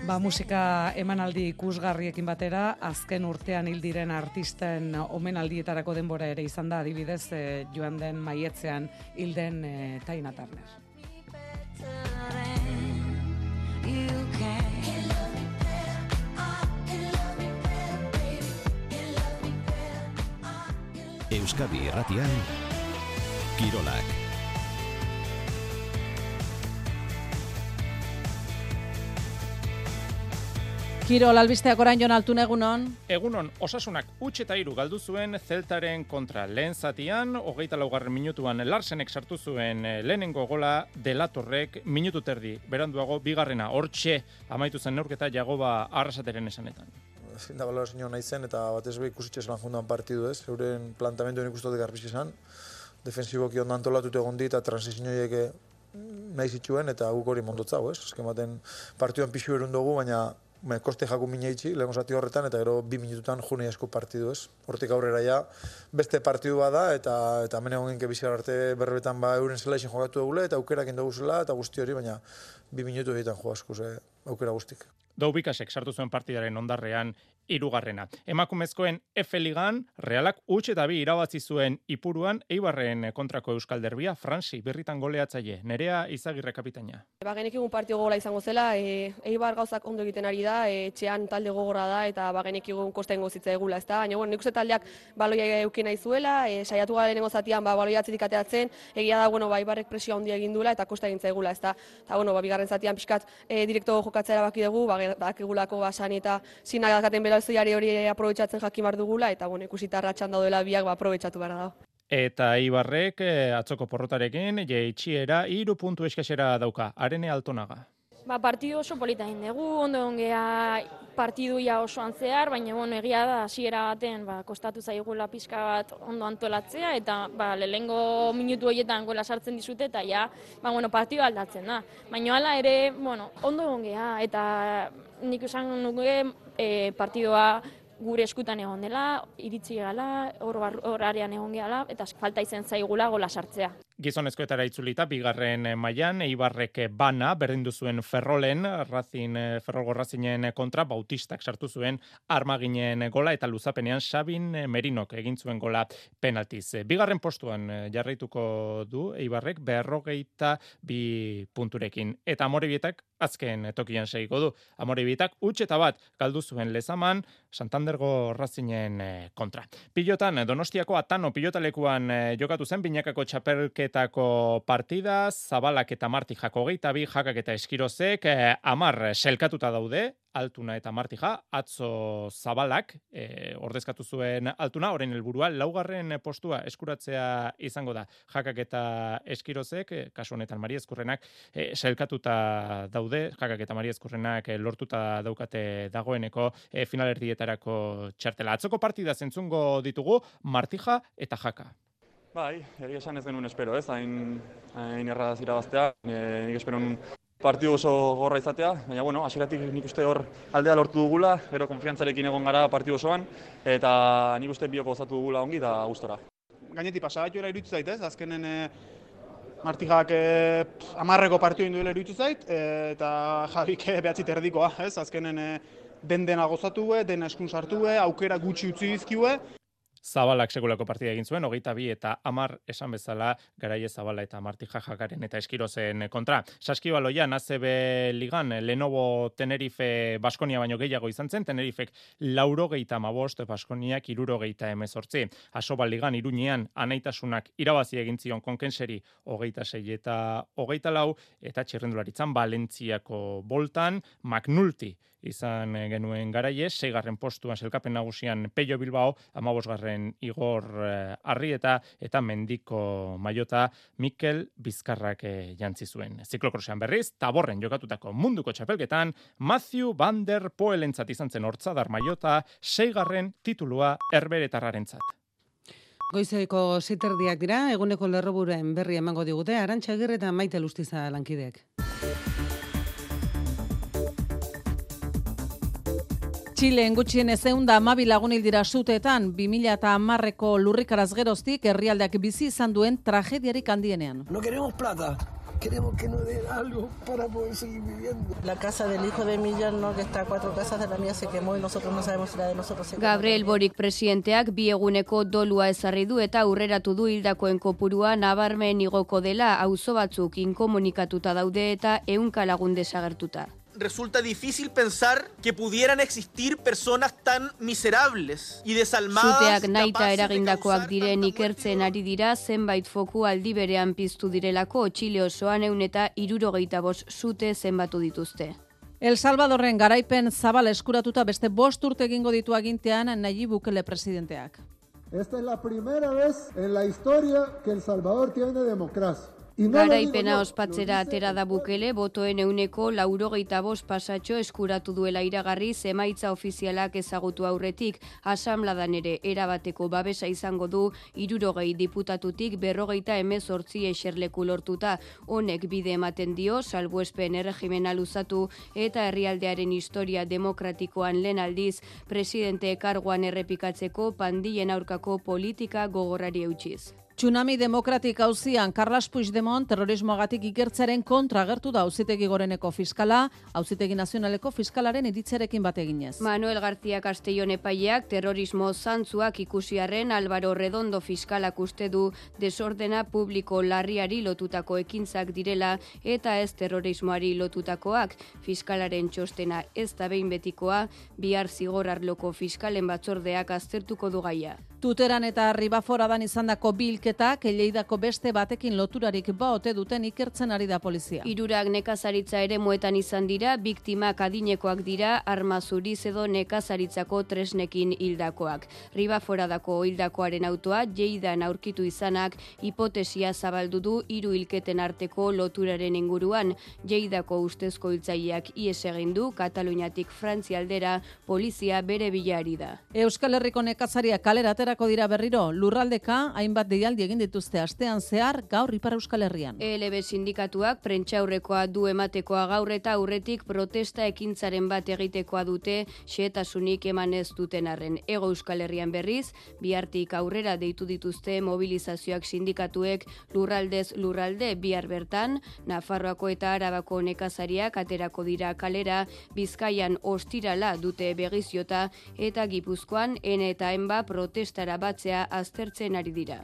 Ba, musika emanaldi ikusgarriekin batera, azken urtean hil diren artisten omenaldietarako denbora ere izan da, adibidez, eh, joan den maietzean hil den eh, Tina Turner. Euskadi Irratian Kirolak. Kirol albisteak orain jon altun egunon. Egunon, osasunak utx eta hiru galdu zuen Zeltaren kontra lehen zatian, hogeita laugarren minutuan Larsenek sartu zuen eh, lehenengo gola Delatorrek minutu terdi. Beranduago, bigarrena, hortxe amaitu zen neurketa jagoba arrasateren esanetan. Ezin da balorazio nahi zen, eta batez be ikusitxe lan jundan partidu ez, euren plantamenduen ikustote garbizki izan, defensiboki ondo antolatute egon dit, eta transizioiek nahi zituen, eta guk hori mondotzau, ez? Azken baten partioan pixu erun dugu, baina me, koste jaku mina itxi, lehen zati horretan, eta gero bi minututan june asko partidu ez. Hortik aurrera ja, beste partidu bada, eta eta hemen egon genke bizar arte berbetan ba euren zela izin jokatu dugule, eta aukerak indagu zela, eta guzti hori, baina bi minutu egiten jo asko, ze, aukera guztik. Daubikasek sartu zuen partidaren ondarrean irugarrena. Emakumezkoen F Ligan, Realak utx eta bi irabazi zuen Ipuruan, Eibarren kontrako Euskal Derbia, Fransi, berritan goleatzaile, nerea izagirre kapitaina. Ba, genekigun partio gogola izango zela, e, Eibar gauzak ondo egiten ari da, e, etxean talde gogorra da, eta ba, genekigun kosta ingo zitza egula, ez da? Baina, bueno, nik uste taldeak baloia eukin nahi zuela, e, saiatu lehenengo zatian, ba, baloia atzetik ateatzen, egia da, bueno, ba, Eibarrek presioa handia egin duela, eta kosta egin zaigula, ez da? Eta, bueno, ba, bigarren zatian pixkat e, direkto jokatzea erabaki dugu, ba, bakigulako ba, sani eta zina dakaten belazoiari hori aprobetsatzen jakin bar dugula, eta, bueno, ikusita ratxan daudela biak, ba, aprobetsatu behar dago. Eta Ibarrek eh, atzoko porrotarekin jeitxiera hiru puntu eskasera dauka. Arene Altonaga. Ba, partidu oso polita egin dugu, ondo ongea partiduia osoan zehar, baina bueno, egia da hasiera baten ba, kostatu zaigula pixka bat ondo antolatzea, eta ba, lehengo minutu horietan gola sartzen dizute, eta ja, ba, bueno, partidu aldatzen da. Baina hala ere, bueno, ondo ongea, eta nik esan nuke e, partidua gure eskutan egon dela, iritsi gala, hor, hor arean egon gehala, eta falta izen zaigula gola sartzea. Gizonezkoetara itzulita, bigarren eh, mailan Eibarrek eh, bana, berdindu zuen Ferrolen, Razin, eh, Ferrolgo Razinen kontra, Bautistak sartu zuen armaginen gola, eta luzapenean Sabin eh, Merinok egin zuen gola penaltiz. Bigarren postuan jarraituko du Eibarrek, berrogeita bi punturekin. Eta Amorebietak azken tokian segiko du. Amorebietak utx eta bat galdu zuen lezaman, Santandergo Razinen kontra. Pilotan, Donostiako Atano pilotalekuan jokatu zen, binakako txapelketako partida, Zabalak eta Martijak hogeita bi, jakak eta eskirozek, eh, amar selkatuta daude, Altuna eta Martija, atzo Zabalak, eh, ordezkatu zuen Altuna, orain helburua laugarren postua eskuratzea izango da. Jakak eta Eskirozek, eh, kasu honetan Maria Ezkurrenak, eh, selkatuta daude, jakak eta Maria Ezkurrenak eh, lortuta daukate dagoeneko eh, finalerdietarako txartela. Atzoko partida zentzungo ditugu Martija eta Jaka. Bai, egia esan ez genuen espero, ez, hain, hain erradaz irabaztea, e, nik espero partidu oso gorra izatea, baina bueno, hasieratik nik uste hor aldea lortu dugula, gero konfiantzarekin egon gara partidu osoan, eta nik uste bioko gozatu dugula ongi da gustora. gainetik pasagatuera iruditu zait, ez? Azkenen e, Martijak e, pff, amarreko partio induela iruditu zait, e, eta Javik behatzi terdikoa, ez? Azkenen e, den dena gozatu e, dena eskun sartu e, aukera gutxi utzi dizkiue, Zabalak sekulako partida egin zuen, hogeita bi eta amar esan bezala garaie Zabala eta Martija Jakaren eta Eskirozen kontra. Saskibaloian ACB ligan Lenovo Tenerife Baskonia baino gehiago izan zen, Tenerifek laurogeita mabost, Baskoniak irurogeita emezortzi. Asobal ligan iruñean anaitasunak irabazi egin zion konkenseri hogeita sei eta hogeita lau, eta txirrendularitzan Valentziako boltan Magnulti izan eh, genuen garaie, seigarren postuan selkapen nagusian Peio Bilbao, amabosgarren Igor eh, Arrieta eta Mendiko Maiota Mikel Bizkarrak eh, jantzi zuen. Ziklokrosean berriz, taborren jokatutako munduko txapelketan, Matthew Van Der Poelentzat izan zen hortzadar Maiota, seigarren titulua erberetarrarentzat. Goizeko ziterdiak dira, eguneko lerroburen berri emango digute, Arantxa Agirre eta Maite Lustiza lankideek. Txilen gutxien ezeun da amabi lagun hil dira suteetan, 2000 eta amarreko lurrikaraz geroztik herrialdeak bizi izan duen tragediarik handienean. No queremos plata, queremos que nos den algo para poder seguir viviendo. La casa del hijo de Millán, ¿no? que está a cuatro casas de la mía, se quemó y nosotros no sabemos si la de nosotros se quemó. Gabriel Borik presidenteak bi eguneko dolua ezarri du eta aurreratu du hildakoen kopurua nabarmen igoko dela auzo batzuk inkomunikatuta daude eta ehunka lagun desagertuta. Resulta difícil pensar que pudieran existir personas tan miserables y desalmadas. Suteak naita eragindakoak diren ikertzen ari dira zenbait foku aldi berean piztu direlako Txile osoan eun eta irurogeita bost sute zenbatu dituzte. El Salvadorren garaipen zabal eskuratuta beste bost urte egingo ditu agintean Nayib Bukele presidenteak. Esta es la primera vez en la historia que El Salvador tiene democracia. Garaipena ospatzera atera da bukele, botoen euneko laurogeita bost pasatxo eskuratu duela iragarri zemaitza ofizialak ezagutu aurretik, asamladan ere erabateko babesa izango du irurogei diputatutik berrogeita emezortzi eserleku lortuta. Honek bide ematen dio, salbuespen erregimena luzatu eta herrialdearen historia demokratikoan lehen aldiz, presidente karguan errepikatzeko pandien aurkako politika gogorrari eutxiz. Tsunami demokratik hauzian Carlos Puigdemont terrorismoagatik ikertzaren kontra agertu da auzitegi goreneko fiskala, auzitegi nazionaleko fiskalaren iritzerekin bat eginez. Manuel García Castellón epaileak terrorismo zantzuak ikusiarren Álvaro Redondo fiskalak uste du desordena publiko larriari lotutako ekintzak direla eta ez terrorismoari lotutakoak. Fiskalaren txostena ez da behin betikoa, bihar zigor arloko fiskalen batzordeak aztertuko du gaia. Tuteran eta ribaforadan izandako bilketak eleidako beste batekin loturarik ba ote duten ikertzen ari da polizia. Irurak nekazaritza ere muetan izan dira, biktimak adinekoak dira, arma zuriz edo nekazaritzako tresnekin hildakoak. Ribaforadako hildakoaren autoa, jeidan aurkitu izanak, hipotesia zabaldu du hiru hilketen arteko loturaren inguruan. Jeidako ustezko hiltzaileak ies egin du, Kataluniatik Frantzia aldera, polizia bere bilari da. Euskal Herriko nekazaria kalera aterako dira berriro, lurraldeka hainbat deialdi egin dituzte astean zehar gaur Ipar Euskal Herrian. ELB sindikatuak prentxaurrekoa du ematekoa gaur eta aurretik protesta ekintzaren bat egitekoa dute xehetasunik eman ez duten arren. Ego Euskal Herrian berriz, bihartik aurrera deitu dituzte mobilizazioak sindikatuek lurraldez lurralde bihar bertan, Nafarroako eta Arabako nekazariak aterako dira kalera, Bizkaian ostirala dute begiziota eta Gipuzkoan N eta enba protestara batzea aztertzen ari dira.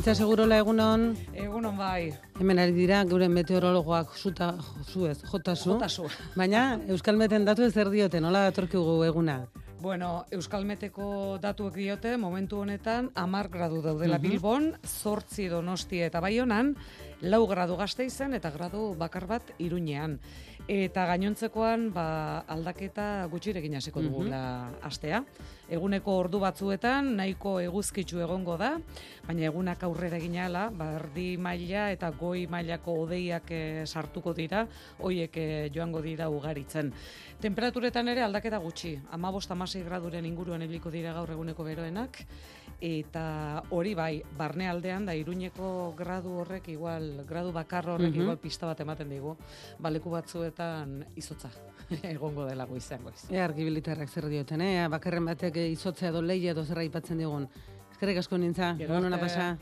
Onintza segurola egunon, Egunon bai. hemen ari dira gure meteorologoak zuta, zu ez, jotazu. Jotazu. [laughs] Baina Euskal Meten datu ez zer diote, nola datorkigu eguna? Bueno, Euskalmeteko datuek diote, momentu honetan, amar gradu daudela Mhm. Bilbon, zortzi donosti eta baionan, lau gradu gazteizen eta gradu bakar bat iruñean. Eta gainontzekoan, ba, aldaketa gutxirekin hasiko Mhm. dugula astea. Eguneko ordu batzuetan nahiko eguzkitzu egongo da, baina egunak aurrera ginala, ba, erdi maila eta goi mailako odeiak eh, sartuko dira, hoiek eh, joango dira ugaritzen. Temperaturetan ere aldaketa gutxi, amabost amasei graduren inguruan ibiliko dira gaur eguneko beroenak, eta hori bai, barne aldean da iruñeko gradu horrek igual, gradu bakar horrek Mhm. igual pista bat ematen digu, baleku batzuetan izotza [laughs] egongo dela goizean goiz. Ea argibilitarrak zer dioten, eh? bakarren batek izotzea edo leia edo zerra aipatzen digun. Eskerrik asko nintza, arte. pasa.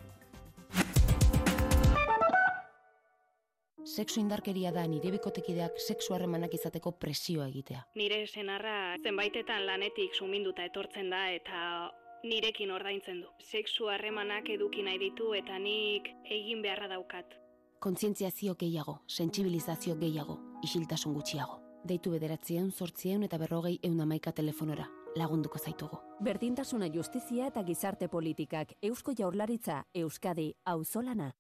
Sexu indarkeria da nire bikotekideak sexu harremanak izateko presioa egitea. Nire senarra zenbaitetan lanetik suminduta etortzen da eta nirekin ordaintzen du. Sexu harremanak eduki nahi ditu eta nik egin beharra daukat. Kontzientziazio gehiago, sentsibilizazio gehiago, isiltasun gutxiago. Deitu bederatzieun, sortzieun eta berrogei eun amaika telefonora. Lagunduko zaitugu. Berdintasuna justizia eta gizarte politikak Eusko Jaurlaritza Euskadi auzolana.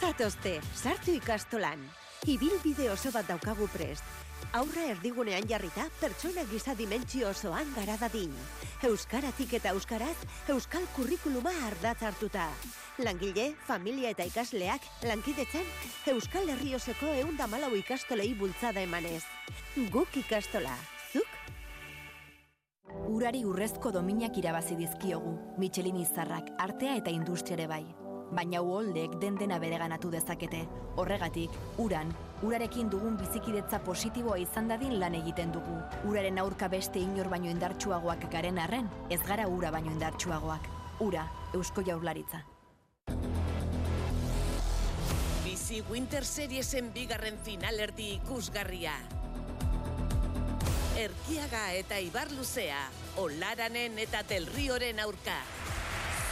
Zatozte, sartu ikastolan. Ibilbide oso bat daukagu prest. Aurra erdigunean jarrita, pertsona giza dimentsio osoan gara dadin. Euskaratik eta euskaraz, euskal kurrikuluma ardatz hartuta. Langile, familia eta ikasleak, lankidetzen, euskal herri osoko eunda malau ikastolei bultzada emanez. Guk ikastola, zuk? Urari urrezko dominak irabazi dizkiogu, Michelin izarrak, artea eta industriare bai. Baina uholdek den dena bereganatu dezakete. Horregatik, uran, urarekin dugun bizikidetza positiboa izan dadin lan egiten dugu. Uraren aurka beste inor baino indartsuagoak garen arren, ez gara ura baino indartsuagoak. Ura, Eusko Jaurlaritza. Bizi Winter Seriesen bigarren finalerdi ikusgarria. Erkiaga eta Ibar Luzea, Olaranen eta Telrioren aurka.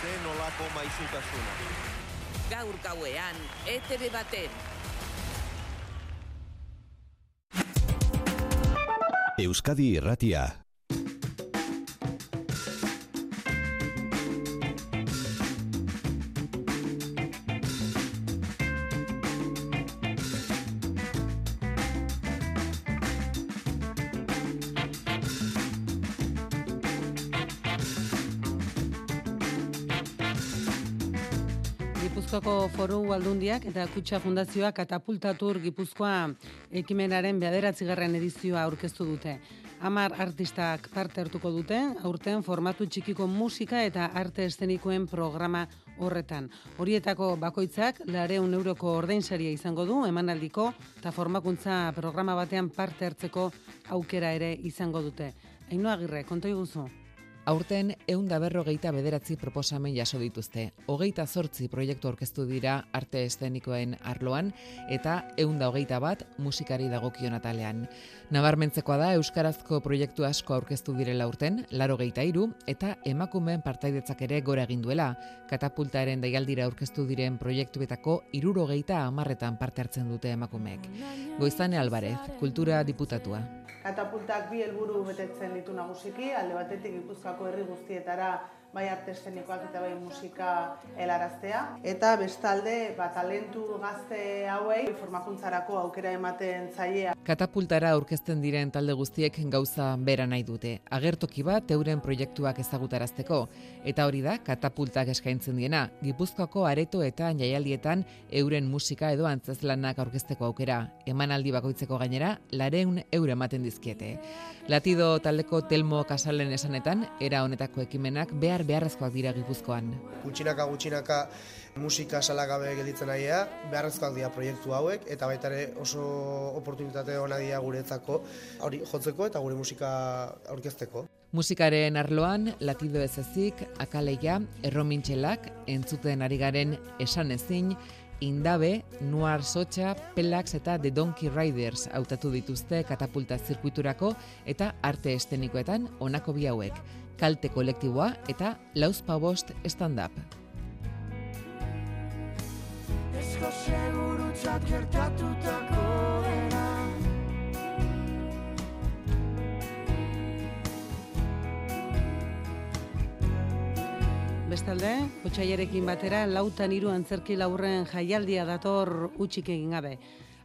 Zen olako maizutasuna. Gaur gauean, ETV baten. Euskadi Irratia. Gipuzkoako foru aldundiak eta kutsa fundazioa katapultatur Gipuzkoa ekimenaren bederatzigarren edizioa aurkeztu dute. Amar artistak parte hartuko dute, aurten formatu txikiko musika eta arte eszenikoen programa horretan. Horietako bakoitzak lareun euroko ordainsaria izango du emanaldiko eta formakuntza programa batean parte hartzeko aukera ere izango dute. Ainhoa Agirre, konto iguzu. Aurten eunda berrogeita bederatzi proposamen jaso dituzte. Hogeita zortzi proiektu orkestu dira arte eszenikoen arloan eta eunda hogeita bat musikari dagokion atalean. Nabarmentzekoa da Euskarazko proiektu asko aurkeztu direla urten, laro geita iru, eta emakumeen partaidetzak ere gora egin duela. Katapultaren daialdira aurkeztu diren proiektuetako iruro geita amarretan parte hartzen dute emakumeek. Goizane Alvarez, kultura diputatua. Katapultak bi helburu betetzen ditu nagusiki, alde batetik Gipuzkoako herri guztietara bai arte eszenikoak eta bai musika helaraztea. Eta bestalde, ba, talentu gazte hauei formakuntzarako aukera ematen zaie. Katapultara aurkezten diren talde guztiek gauza bera nahi dute. Agertoki bat euren proiektuak ezagutarazteko. Eta hori da, katapultak eskaintzen diena, Gipuzkoako areto eta jaialdietan euren musika edo antzezlanak aurkezteko aukera. Emanaldi bakoitzeko gainera, lareun euro ematen dizkiete. Latido taldeko Telmo Kasalen esanetan, era honetako ekimenak behar beharrezkoak dira Gipuzkoan. Gutxinaka gutxinaka musika salagabe gelditzen aia, beharrezkoak dira proiektu hauek eta baita ere oso oportunitate ona dira guretzako hori jotzeko eta gure musika aurkezteko. Musikaren arloan, latido ez ezik, akaleia, erromintxelak, entzuten ari garen esan ezin, Indabe, Noir Socha, Pelax eta The Donkey Riders hautatu dituzte katapulta zirkuiturako eta arte estenikoetan honako bi hauek, kalte kolektiboa eta lauzpa bost stand-up. Ezko segurutzat gertatutako era Bestalde, otsailerekin batera lautan hiru antzerki laurren jaialdia dator utxik egin gabe.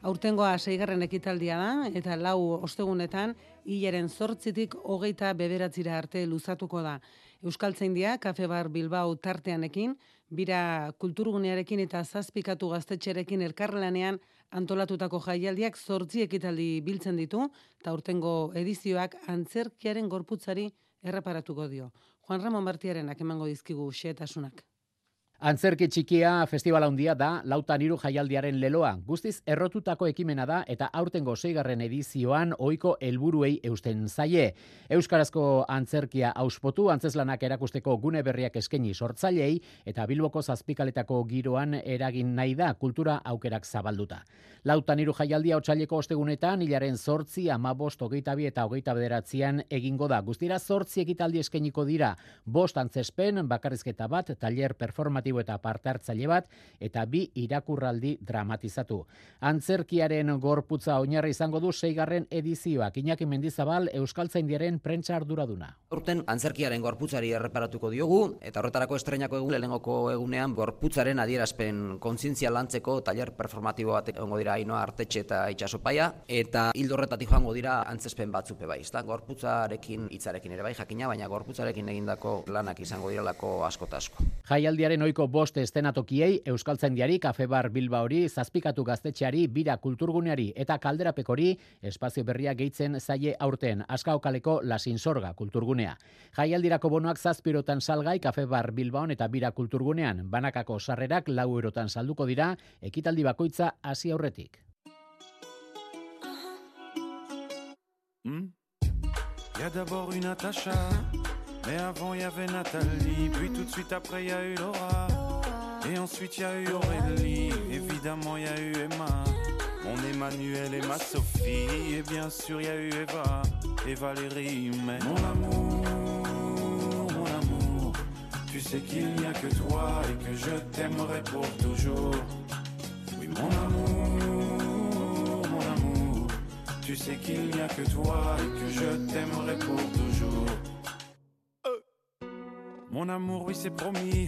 Aurtengoa seigarren ekitaldia da eta lau ostegunetan hilaren zortzitik hogeita bederatzira arte luzatuko da. Euskaltzaindia, Kafe Bar Bilbao tarteanekin, bira kulturgunearekin eta zazpikatu gaztetxerekin elkarlanean antolatutako jaialdiak zortzi ekitaldi biltzen ditu, eta urtengo edizioak antzerkiaren gorputzari erreparatuko dio. Juan Ramon Martiarenak emango dizkigu xeetasunak. Antzerki txikia festival handia da lautan hiru jaialdiaren leloa. Guztiz errotutako ekimena da eta aurtengo seigarren edizioan ohiko helburuei eusten zaie. Euskarazko antzerkia auspotu antzeslanak erakusteko gune berriak eskaini sortzailei eta Bilboko zazpikaletako giroan eragin nahi da kultura aukerak zabalduta. Lautan hiru jaialdia otsaileko ostegunetan hilaren zortzi amabost hogeita bi eta hogeita bederatzean egingo da. Guztira zortzi ekitaldi eskainiko dira. Bost antzespen, bakarrizketa bat, taller performatibo eta parte hartzaile bat eta bi irakurraldi dramatizatu. Antzerkiaren gorputza oinarri izango du seigarren edizioak. Iñaki Mendizabal Euskaltzaindiaren prentza arduraduna. Urten antzerkiaren gorputzari erreparatuko diogu eta horretarako estreinako egun lehenengoko egunean gorputzaren adierazpen kontzientzia lantzeko taller performatibo bat egongo dira Ainoa Artetxe eta Itsasopaia eta hildo horretatik joango dira antzespen batzupe bai, ezta? Gorputzarekin hitzarekin ere bai jakina, baina gorputzarekin egindako lanak izango direlako asko ta asko. Jaialdiaren ohiko bost estenatokiei Euskaltzaindiari Kafebar Bilba hori zazpikatu gaztetxeari bira kulturguneari eta kalderapekori espazio berria gehitzen zaie aurten askaokaleko lasinsorga kulturgunea. Jaialdirako bonoak zazpirotan salgai Kafebar Bilbaon eta bira kulturgunean banakako sarrerak lau erotan salduko dira ekitaldi bakoitza hasi aurretik. Hmm? Y a d'abord une Natacha, mais avant y avait Nathalie, puis tout de suite après y a eu Laura, et ensuite y a eu Aurélie, évidemment y a eu Emma, mon Emmanuel et ma Sophie, et bien sûr y a eu Eva. Et Valérie, mais mon amour, mon amour, tu sais qu'il n'y a que toi et que je t'aimerai pour toujours. Oui mon amour, mon amour, tu sais qu'il n'y a que toi et que je t'aimerai pour toujours. Euh. Mon amour, oui c'est promis,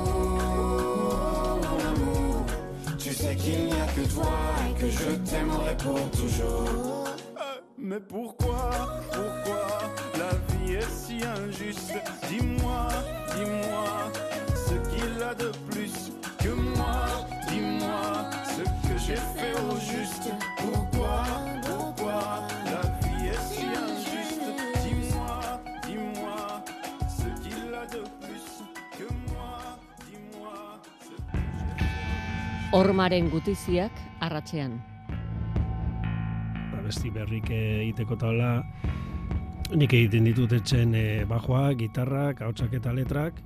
qu'il n'y a que toi et que je t'aimerai pour toujours. Mais pourquoi, pourquoi la vie est si injuste? Dis-moi, dis-moi Hormaren gutiziak arratzean. abesti berrik egiteko taula Nik egiten ditut etxen e, bajoak, gitarrak, hautsak eta letrak,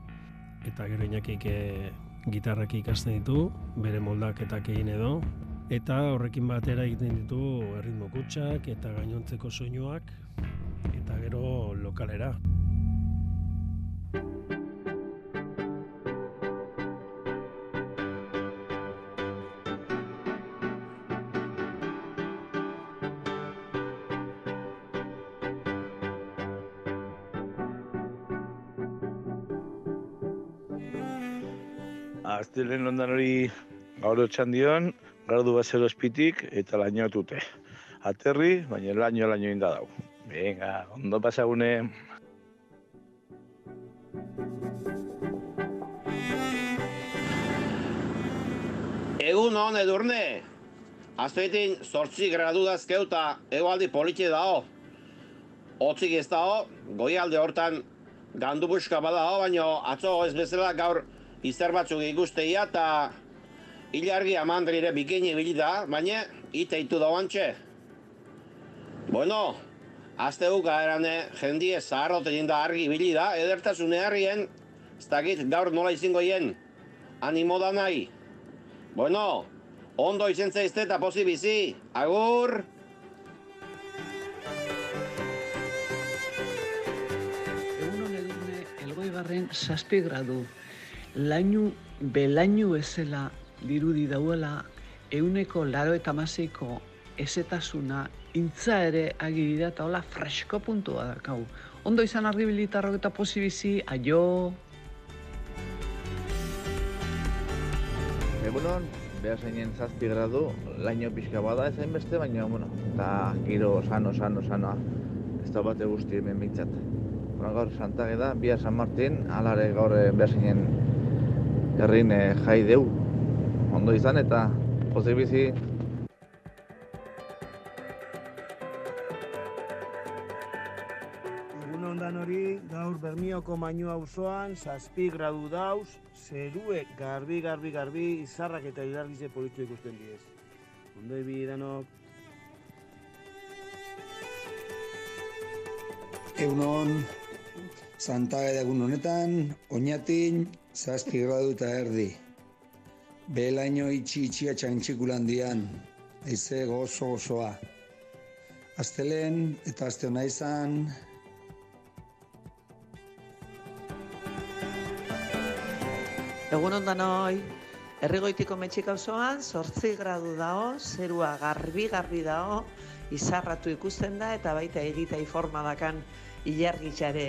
eta gero inakik e, gitarrak ikasten ditu, bere moldaketak egin edo, eta horrekin batera egiten ditu erritmo kutsak eta gainontzeko soinuak, eta gero lokalera. Aztelen ondan hori gaur dion, gardu bazero espitik eta laino tute. Aterri, baina laino laino inda dau. Venga, ondo pasagune. Egun hon edurne, azpeitin sortzi gradu dazkeuta egualdi politxe dao. Otzik ez dao, goialde hortan gandu buska badao, baina atzo ez bezala gaur izar batzuk ikusteia eta hilargi amandrire bikini ibili da, baina ite itu da oantxe. Bueno, azte guka erane jendie zaharrot da argi ibili da, edertasune harrien, ez dakit gaur nola izingo hien, animo da nahi. Bueno, ondo izen zaizte eta posi bizi, agur! Egun hon edurne, elgoigarren saspi gradu lainu belainu ezela dirudi dauela euneko laro eta maseiko esetasuna intza ere agirida eta hola fresko puntua da kau. Ondo izan argibilitarro eta posibizi, aio! Egunon, behar zeinen zazpi gradu, laino pixka bada ezain beste, baina, bueno, eta giro sano, sano, sanoa, ez da bate guzti hemen bintzat. Bueno, gaur Santage da, bia San Martin, alare gaur eh, behar zeinen herrin e, jai deu ondo izan eta pozik bizi Egun ondan hori, gaur Bermioko mainu auzoan zazpi gradu dauz, zerue garbi, garbi, garbi, izarrak eta ilargize politu ikusten diez. Ondo ebi danok. Egunon, Santa egun honetan, oinatin, zazpi gradu eta erdi. Belaino itxi itxia txantxikulan dian, eize gozo gozoa. Aztelen eta azte hona izan, Egun ondan hoi, errigoitiko metxik auzoan, sortzi gradu dao, zerua garbi-garbi dao, izarratu ikusten da, eta baita egita forma dakan ilargitxare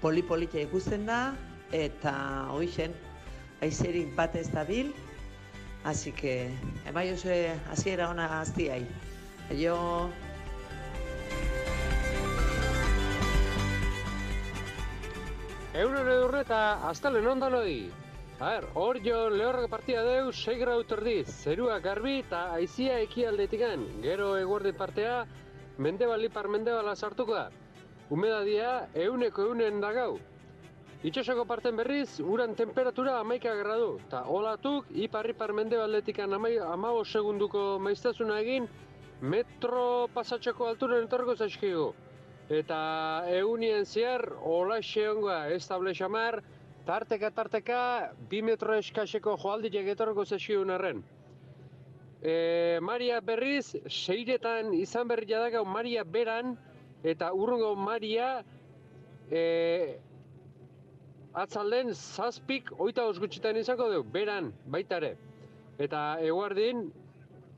polipolitia ikusten da, eta hoixen, aizerik bat ez dabil, así que, emai oso hasiera ona aztiai. Aio! Euren edurne eta astalen ondan hoi. A ber, hor jo lehorrak partida deu, 6 grau terdiz, zerua garbi eta aizia ekialdetikan. Gero eguerdi partea, mendebal ipar mendebala sartuko da. Humedadia euneko eunen da gau. Itxosoko parten berriz, uran temperatura amaika gradu. Ta olatuk, ipar ipar mendebaldetikan amabo segunduko maiztasuna egin, metro pasatxoko alturen etorko zaizkigu. Eta egunien zehar, hola ongoa, ez table xamar, tarteka tarteka, bi metro eskaseko joalditek etorko zaizkigun arren. E, Maria berriz, seiretan izan berri jadagau Maria beran, eta urrungo Maria, e, atzalden zazpik oita osgutxitan izango dugu, beran, baitare. Eta eguardin,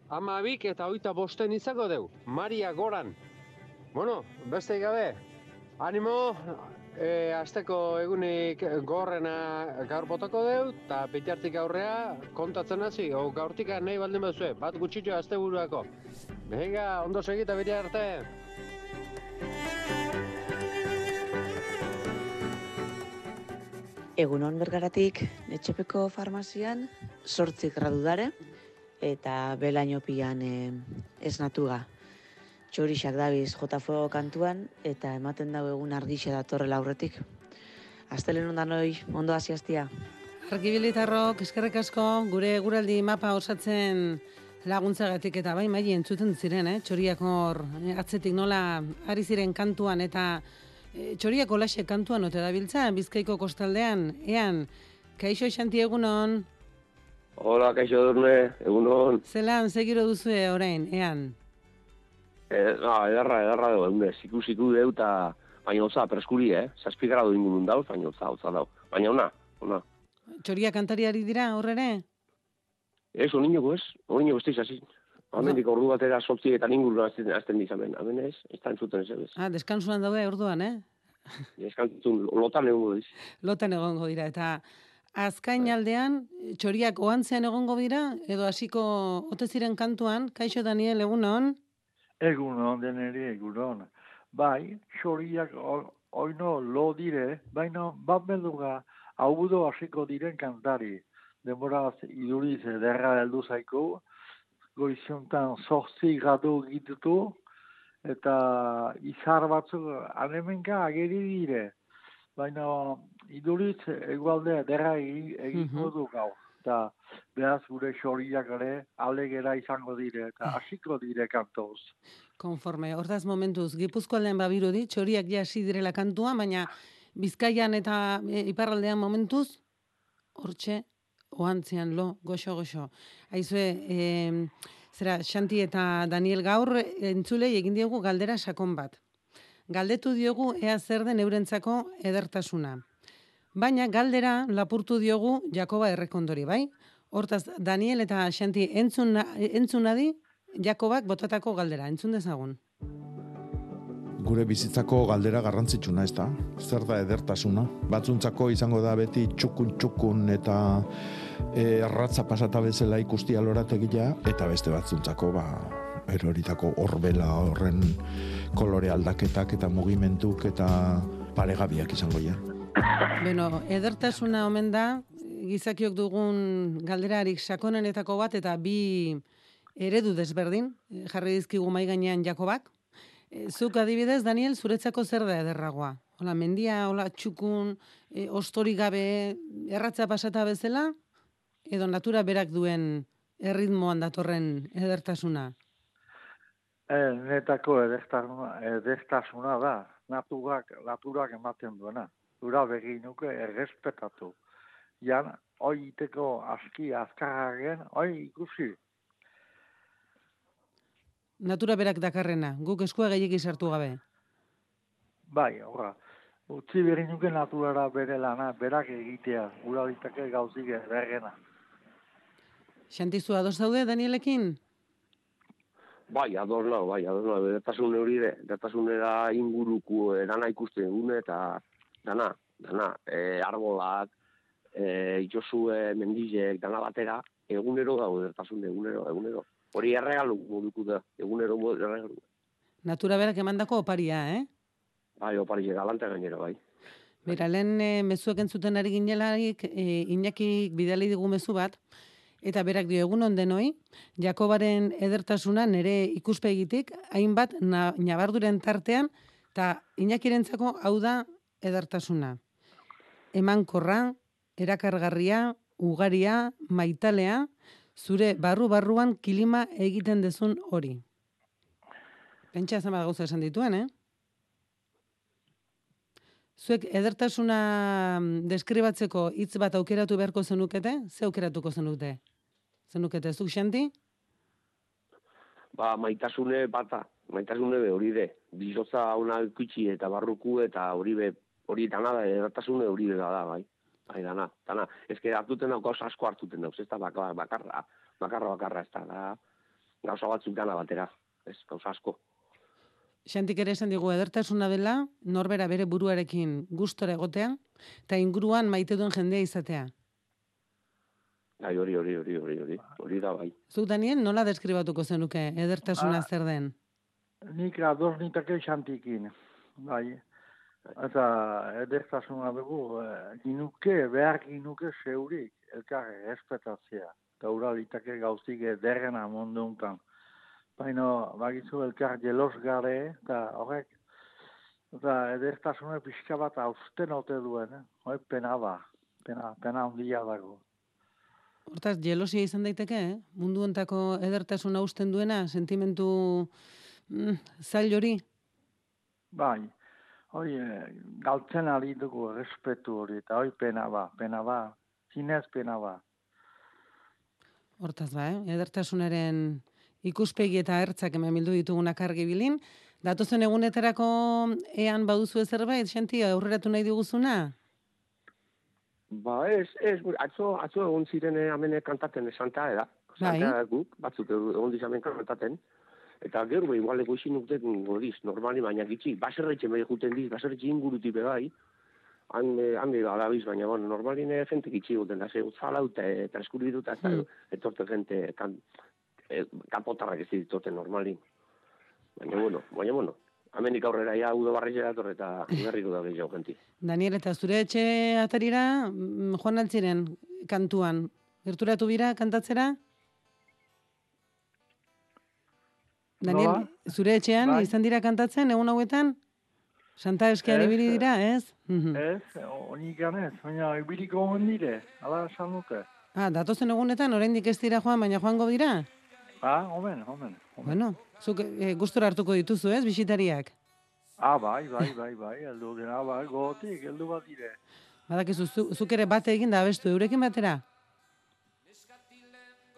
amabik eta oita bosten izango dugu, Maria goran. Bueno, beste gabe, animo, e, azteko egunik gorrena gaur botako deu, eta bitartik aurrea kontatzen hasi, o gaurtik nahi baldin bazue, bat gutxitxo azte buruako. Venga, ondo segita beti arte! Egunon bergaratik, netxepeko farmazian, sortzik gradu dare, eta belaino pian e, esnatuga. Txorixak dabiz JFO kantuan, eta ematen dago egun argixe datorrela aurretik. Aztelen ondan hoi, ondo hasiaztia. Arkibilitarrok, eskerrek asko, gure guraldi mapa osatzen laguntzagatik eta bai mai entzuten ziren, eh? txoriak hor atzetik nola ari ziren kantuan eta E, txoriak olaxe kantuan ote dabiltza, bizkaiko kostaldean, ean, kaixo xanti egunon, Hola, kaixo durne, egunon. zelan, segiro duzue orain, ean. E, no, edarra, edarra dugu, egune, ziku ziku deu, eta baina hotza, preskuri, eh? Zazpi gradu ingurun dauz, baina hotza, hotza dau. Baina ona, ona. Txoriak kantariari dira, horrere? Ez, oninoko ez, oninoko ez izazin. Hamendik ordu batera sortzi eta ingurun azten, azten dizamen. Hemen ez, ez da entzuten ez ez. Ah, deskansuan daude orduan, eh? [laughs] Eskantzun, lotan egongo diz. Lotan egongo dira, eta azkain aldean, txoriak oantzean egongo dira, edo hasiko ote ziren kantuan, kaixo Daniel, egunon? Egunon deneri, egunon. Bai, xoriak o- oino lo dire, baina bat beduga haudo hasiko diren kantari. Denbora iduriz ederra heldu zaiko, goizuntan sortzi gradu gitutu, eta izar batzuk anemenka ageri dire. Baina iduriz egualde ederra egi- egingo du gau. Eta beraz gure xoriak ere alegera izango dire, eta hasiko dire kantoz. Konforme, hortaz momentuz, Gipuzkoaldean babirudi, txoriak ja hasi direla kantua, baina Bizkaian eta e, iparraldean momentuz, hortxe, oantzean lo, goxo-goxo. Aizue, e, zera, Xanti eta Daniel gaur entzulei egin diogu galdera sakon bat. Galdetu diogu ea zer den eurentzako edertasuna. Baina galdera lapurtu diogu Jakoba Errekondori, bai? Hortaz, Daniel eta Xanti entzun, na- entzun nadi, Jakobak botatako galdera, entzun dezagun. Gure bizitzako galdera garrantzitsuna, ez da? Zer da edertasuna? Batzuntzako izango da beti txukun txukun eta e, erratza pasata bezala ikusti alorategia, eta beste batzuntzako, ba, eroritako horbela horren kolore aldaketak eta mugimentuk eta paregabiak izango ja. Beno, edertasuna omen da, gizakiok dugun galderarik sakonenetako bat eta bi eredu desberdin, jarri dizkigu mai gainean Jakobak. Eh, Zuk adibidez, Daniel, zuretzako zer da ederragoa? Hola, mendia, hola, txukun, e, ostori gabe, erratza pasata bezala, edo natura berak duen erritmoan datorren edertasuna. E, netako edestasuna, edestasuna da, naturak, naturak ematen duena. Ura begin nuke errespetatu. Jan, hoi iteko aski azkarragen, hoi ikusi. Natura berak dakarrena, guk eskua gehiegi sartu gabe. Bai, horra. Utzi berri nuke naturara bere lana, berak egitea, ura ditake gauzik bergena. Xantizu ados daude, Danielekin? Bai, ados nao, bai, ados nao, edertasun hori de, edertasun da inguruko dana ikusten gune, eta dana, dana, e, arbolak, e, itxosue, mendizek, dana batera, egunero dago edertasun, egunero, egunero. Hori erregalu moduko da, egunero modu erregalu. Natura berak emandako oparia, eh? Bai, opari galante gainera, bai. Bera, lehen e, mezuek entzuten ari ginelarik, e, Iñaki bidali digu mezu bat, eta berak dio egun denoi, Jakobaren edertasuna nere ikuspegitik, hainbat na, nabarduren tartean, eta Iñakirentzako hau da edertasuna. Emankorra, erakargarria, ugaria, maitalea, zure barru-barruan kilima egiten dezun hori. Pentsa zenbat gauza esan dituen, eh? Zuek edertasuna mm, deskribatzeko hitz bat aukeratu beharko zenukete? Ze aukeratuko zenukete? Zenukete, zuk xanti? Ba, maitasune bata, maitasune be hori de. Bizotza ona ikutsi eta barruku eta hori be, hori dana da, edertasune hori be da, bai. Bai, dana, dana. Ez que hartuten dago gauza asko hartuten dago, ez da bakarra, bakarra, bakarra, bakarra, ez da, da, gauza batzuk dana batera, ez, gauza asko. Xantik ere esan digu edertasuna dela, norbera bere buruarekin gustora egotea, eta inguruan maite duen jendea izatea. Bai, hori, hori, hori, hori, hori, hori da, bai. Zuk, Daniel, nola deskribatuko zenuke edertasuna Ah. zer den? Nik ados nitake xantikin, bai. Eta edertasuna dugu, eh, ginuke, behar ginuke zeurik, elkar respetatzea. Eta ura ditake gauzik ederrena mundu untan. Baina, bagizu elkar jelos gare, eta horrek, eta edertasuna pixka bat austen ote duen, eh? Hoi pena da, pena, pena handia dago. Hortaz, jelosia izan daiteke, eh? Mundu hontako edertasuna usten duena, sentimentu mm, zail hori? Bai, Hoi, eh, galtzen ari dugu respetu hori, eta hoi pena ba, pena ba, zinez pena ba. Hortaz ba, eh? edertasunaren ikuspegi eta ertzak hemen bildu ditugunak argibilin. Datozen egunetarako ean baduzu zerbait, xenti, aurreratu nahi diguzuna? Ba, ez, ez, atzo, atzo egon ziren eh, amene kantaten Santa Eda. Bai. Santa guk, batzuk egon dizamen kantaten. Eta gero, igual ego isin ukten godiz, normali, baina gitxi, baserretxe mehi juten diz, baserretxe inguruti bebai, han, eh, han behi badabiz, baina, bueno, normaline jente gitxi guten, da, ze, utzala dute, eta eskuri dut, eta Hmm. etorte jente, kan, e, kapotarrak ez ditote normalin. Baina, bueno, baina, bueno, amenik aurrera ja udo barri dator eta berriko da gehiago jenti. [laughs] Daniel, eta zure etxe atarira, mm, joan altziren kantuan. Gerturatu bira kantatzera? Daniel, Nola? zure etxean Bai. izan dira kantatzen egun hauetan? Santa eskean Ez, ibili dira, ez? Mhm. Ez, honik ganez, baina ibiliko hon dire, ala esan dute. Ah, datozen egunetan oraindik ez dira joan, baina joango dira? Ah, omen, omen. Bueno, zuk e, gustora hartuko dituzu, ez, bisitariak? Ah, bai, bai, bai, bai, heldu dena, bai, gotik, heldu bat dire. Badakizu, zu, zuk ere bate egin da abestu, eurekin batera?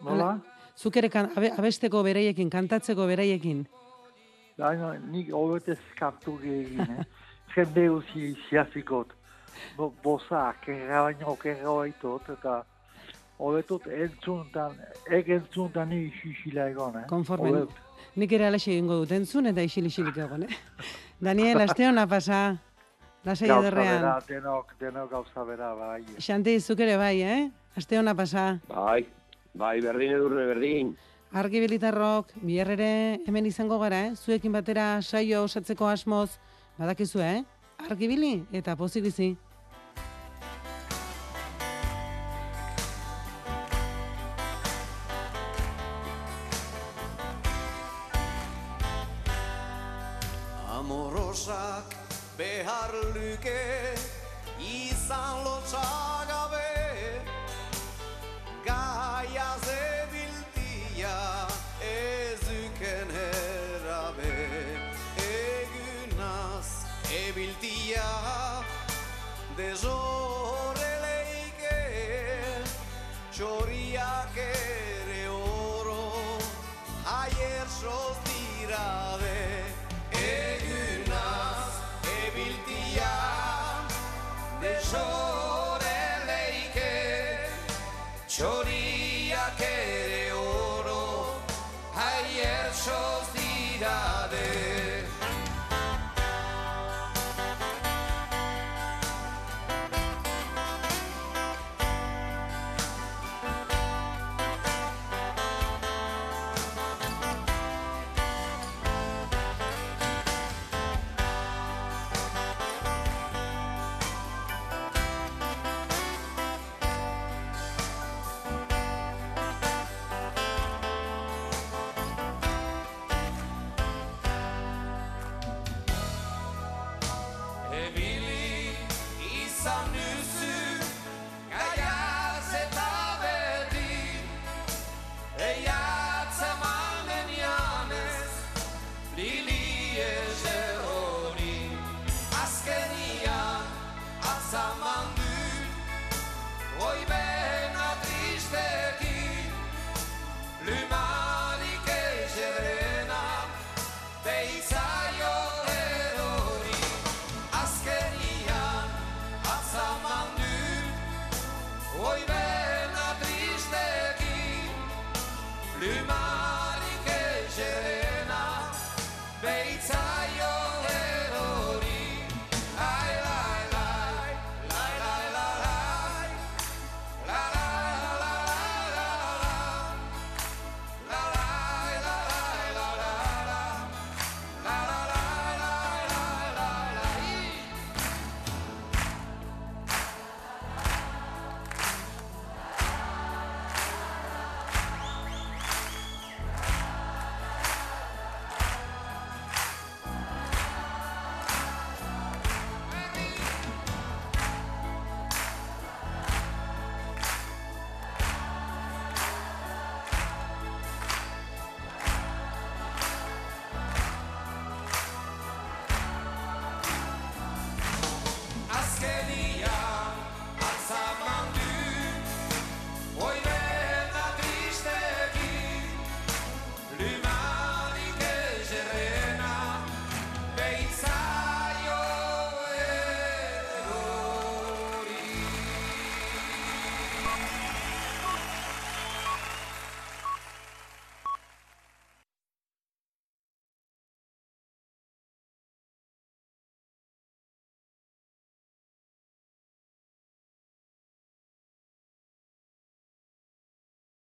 Nola? Zuk ere kan, abe, abesteko beraiekin, kantatzeko beraiekin. Baina, nik hobetez kantu egin, eh? [laughs] Jende uzi ziazikot. Bo, boza, kerra baino, kerra baitot, eta hobetut entzuntan, eg entzuntan ni xixila egon, eh? Konforme. Hobet. Nik ere alaxe egingo dut entzun eta isil-isilik egon, eh? [laughs] Daniel, aste [laughs] hona pasa. Lasai Gauza ederrean. bera, denok, denok gauza bera, bai. Xanti, zuk ere bai, eh? Aste hona pasa. Bai, bai, berdin edurne, berdin. Argi bilitarrok, bihar ere hemen izango gara, eh? Zuekin batera saio osatzeko asmoz, badakizu, eh? Argibili eta pozik bizi.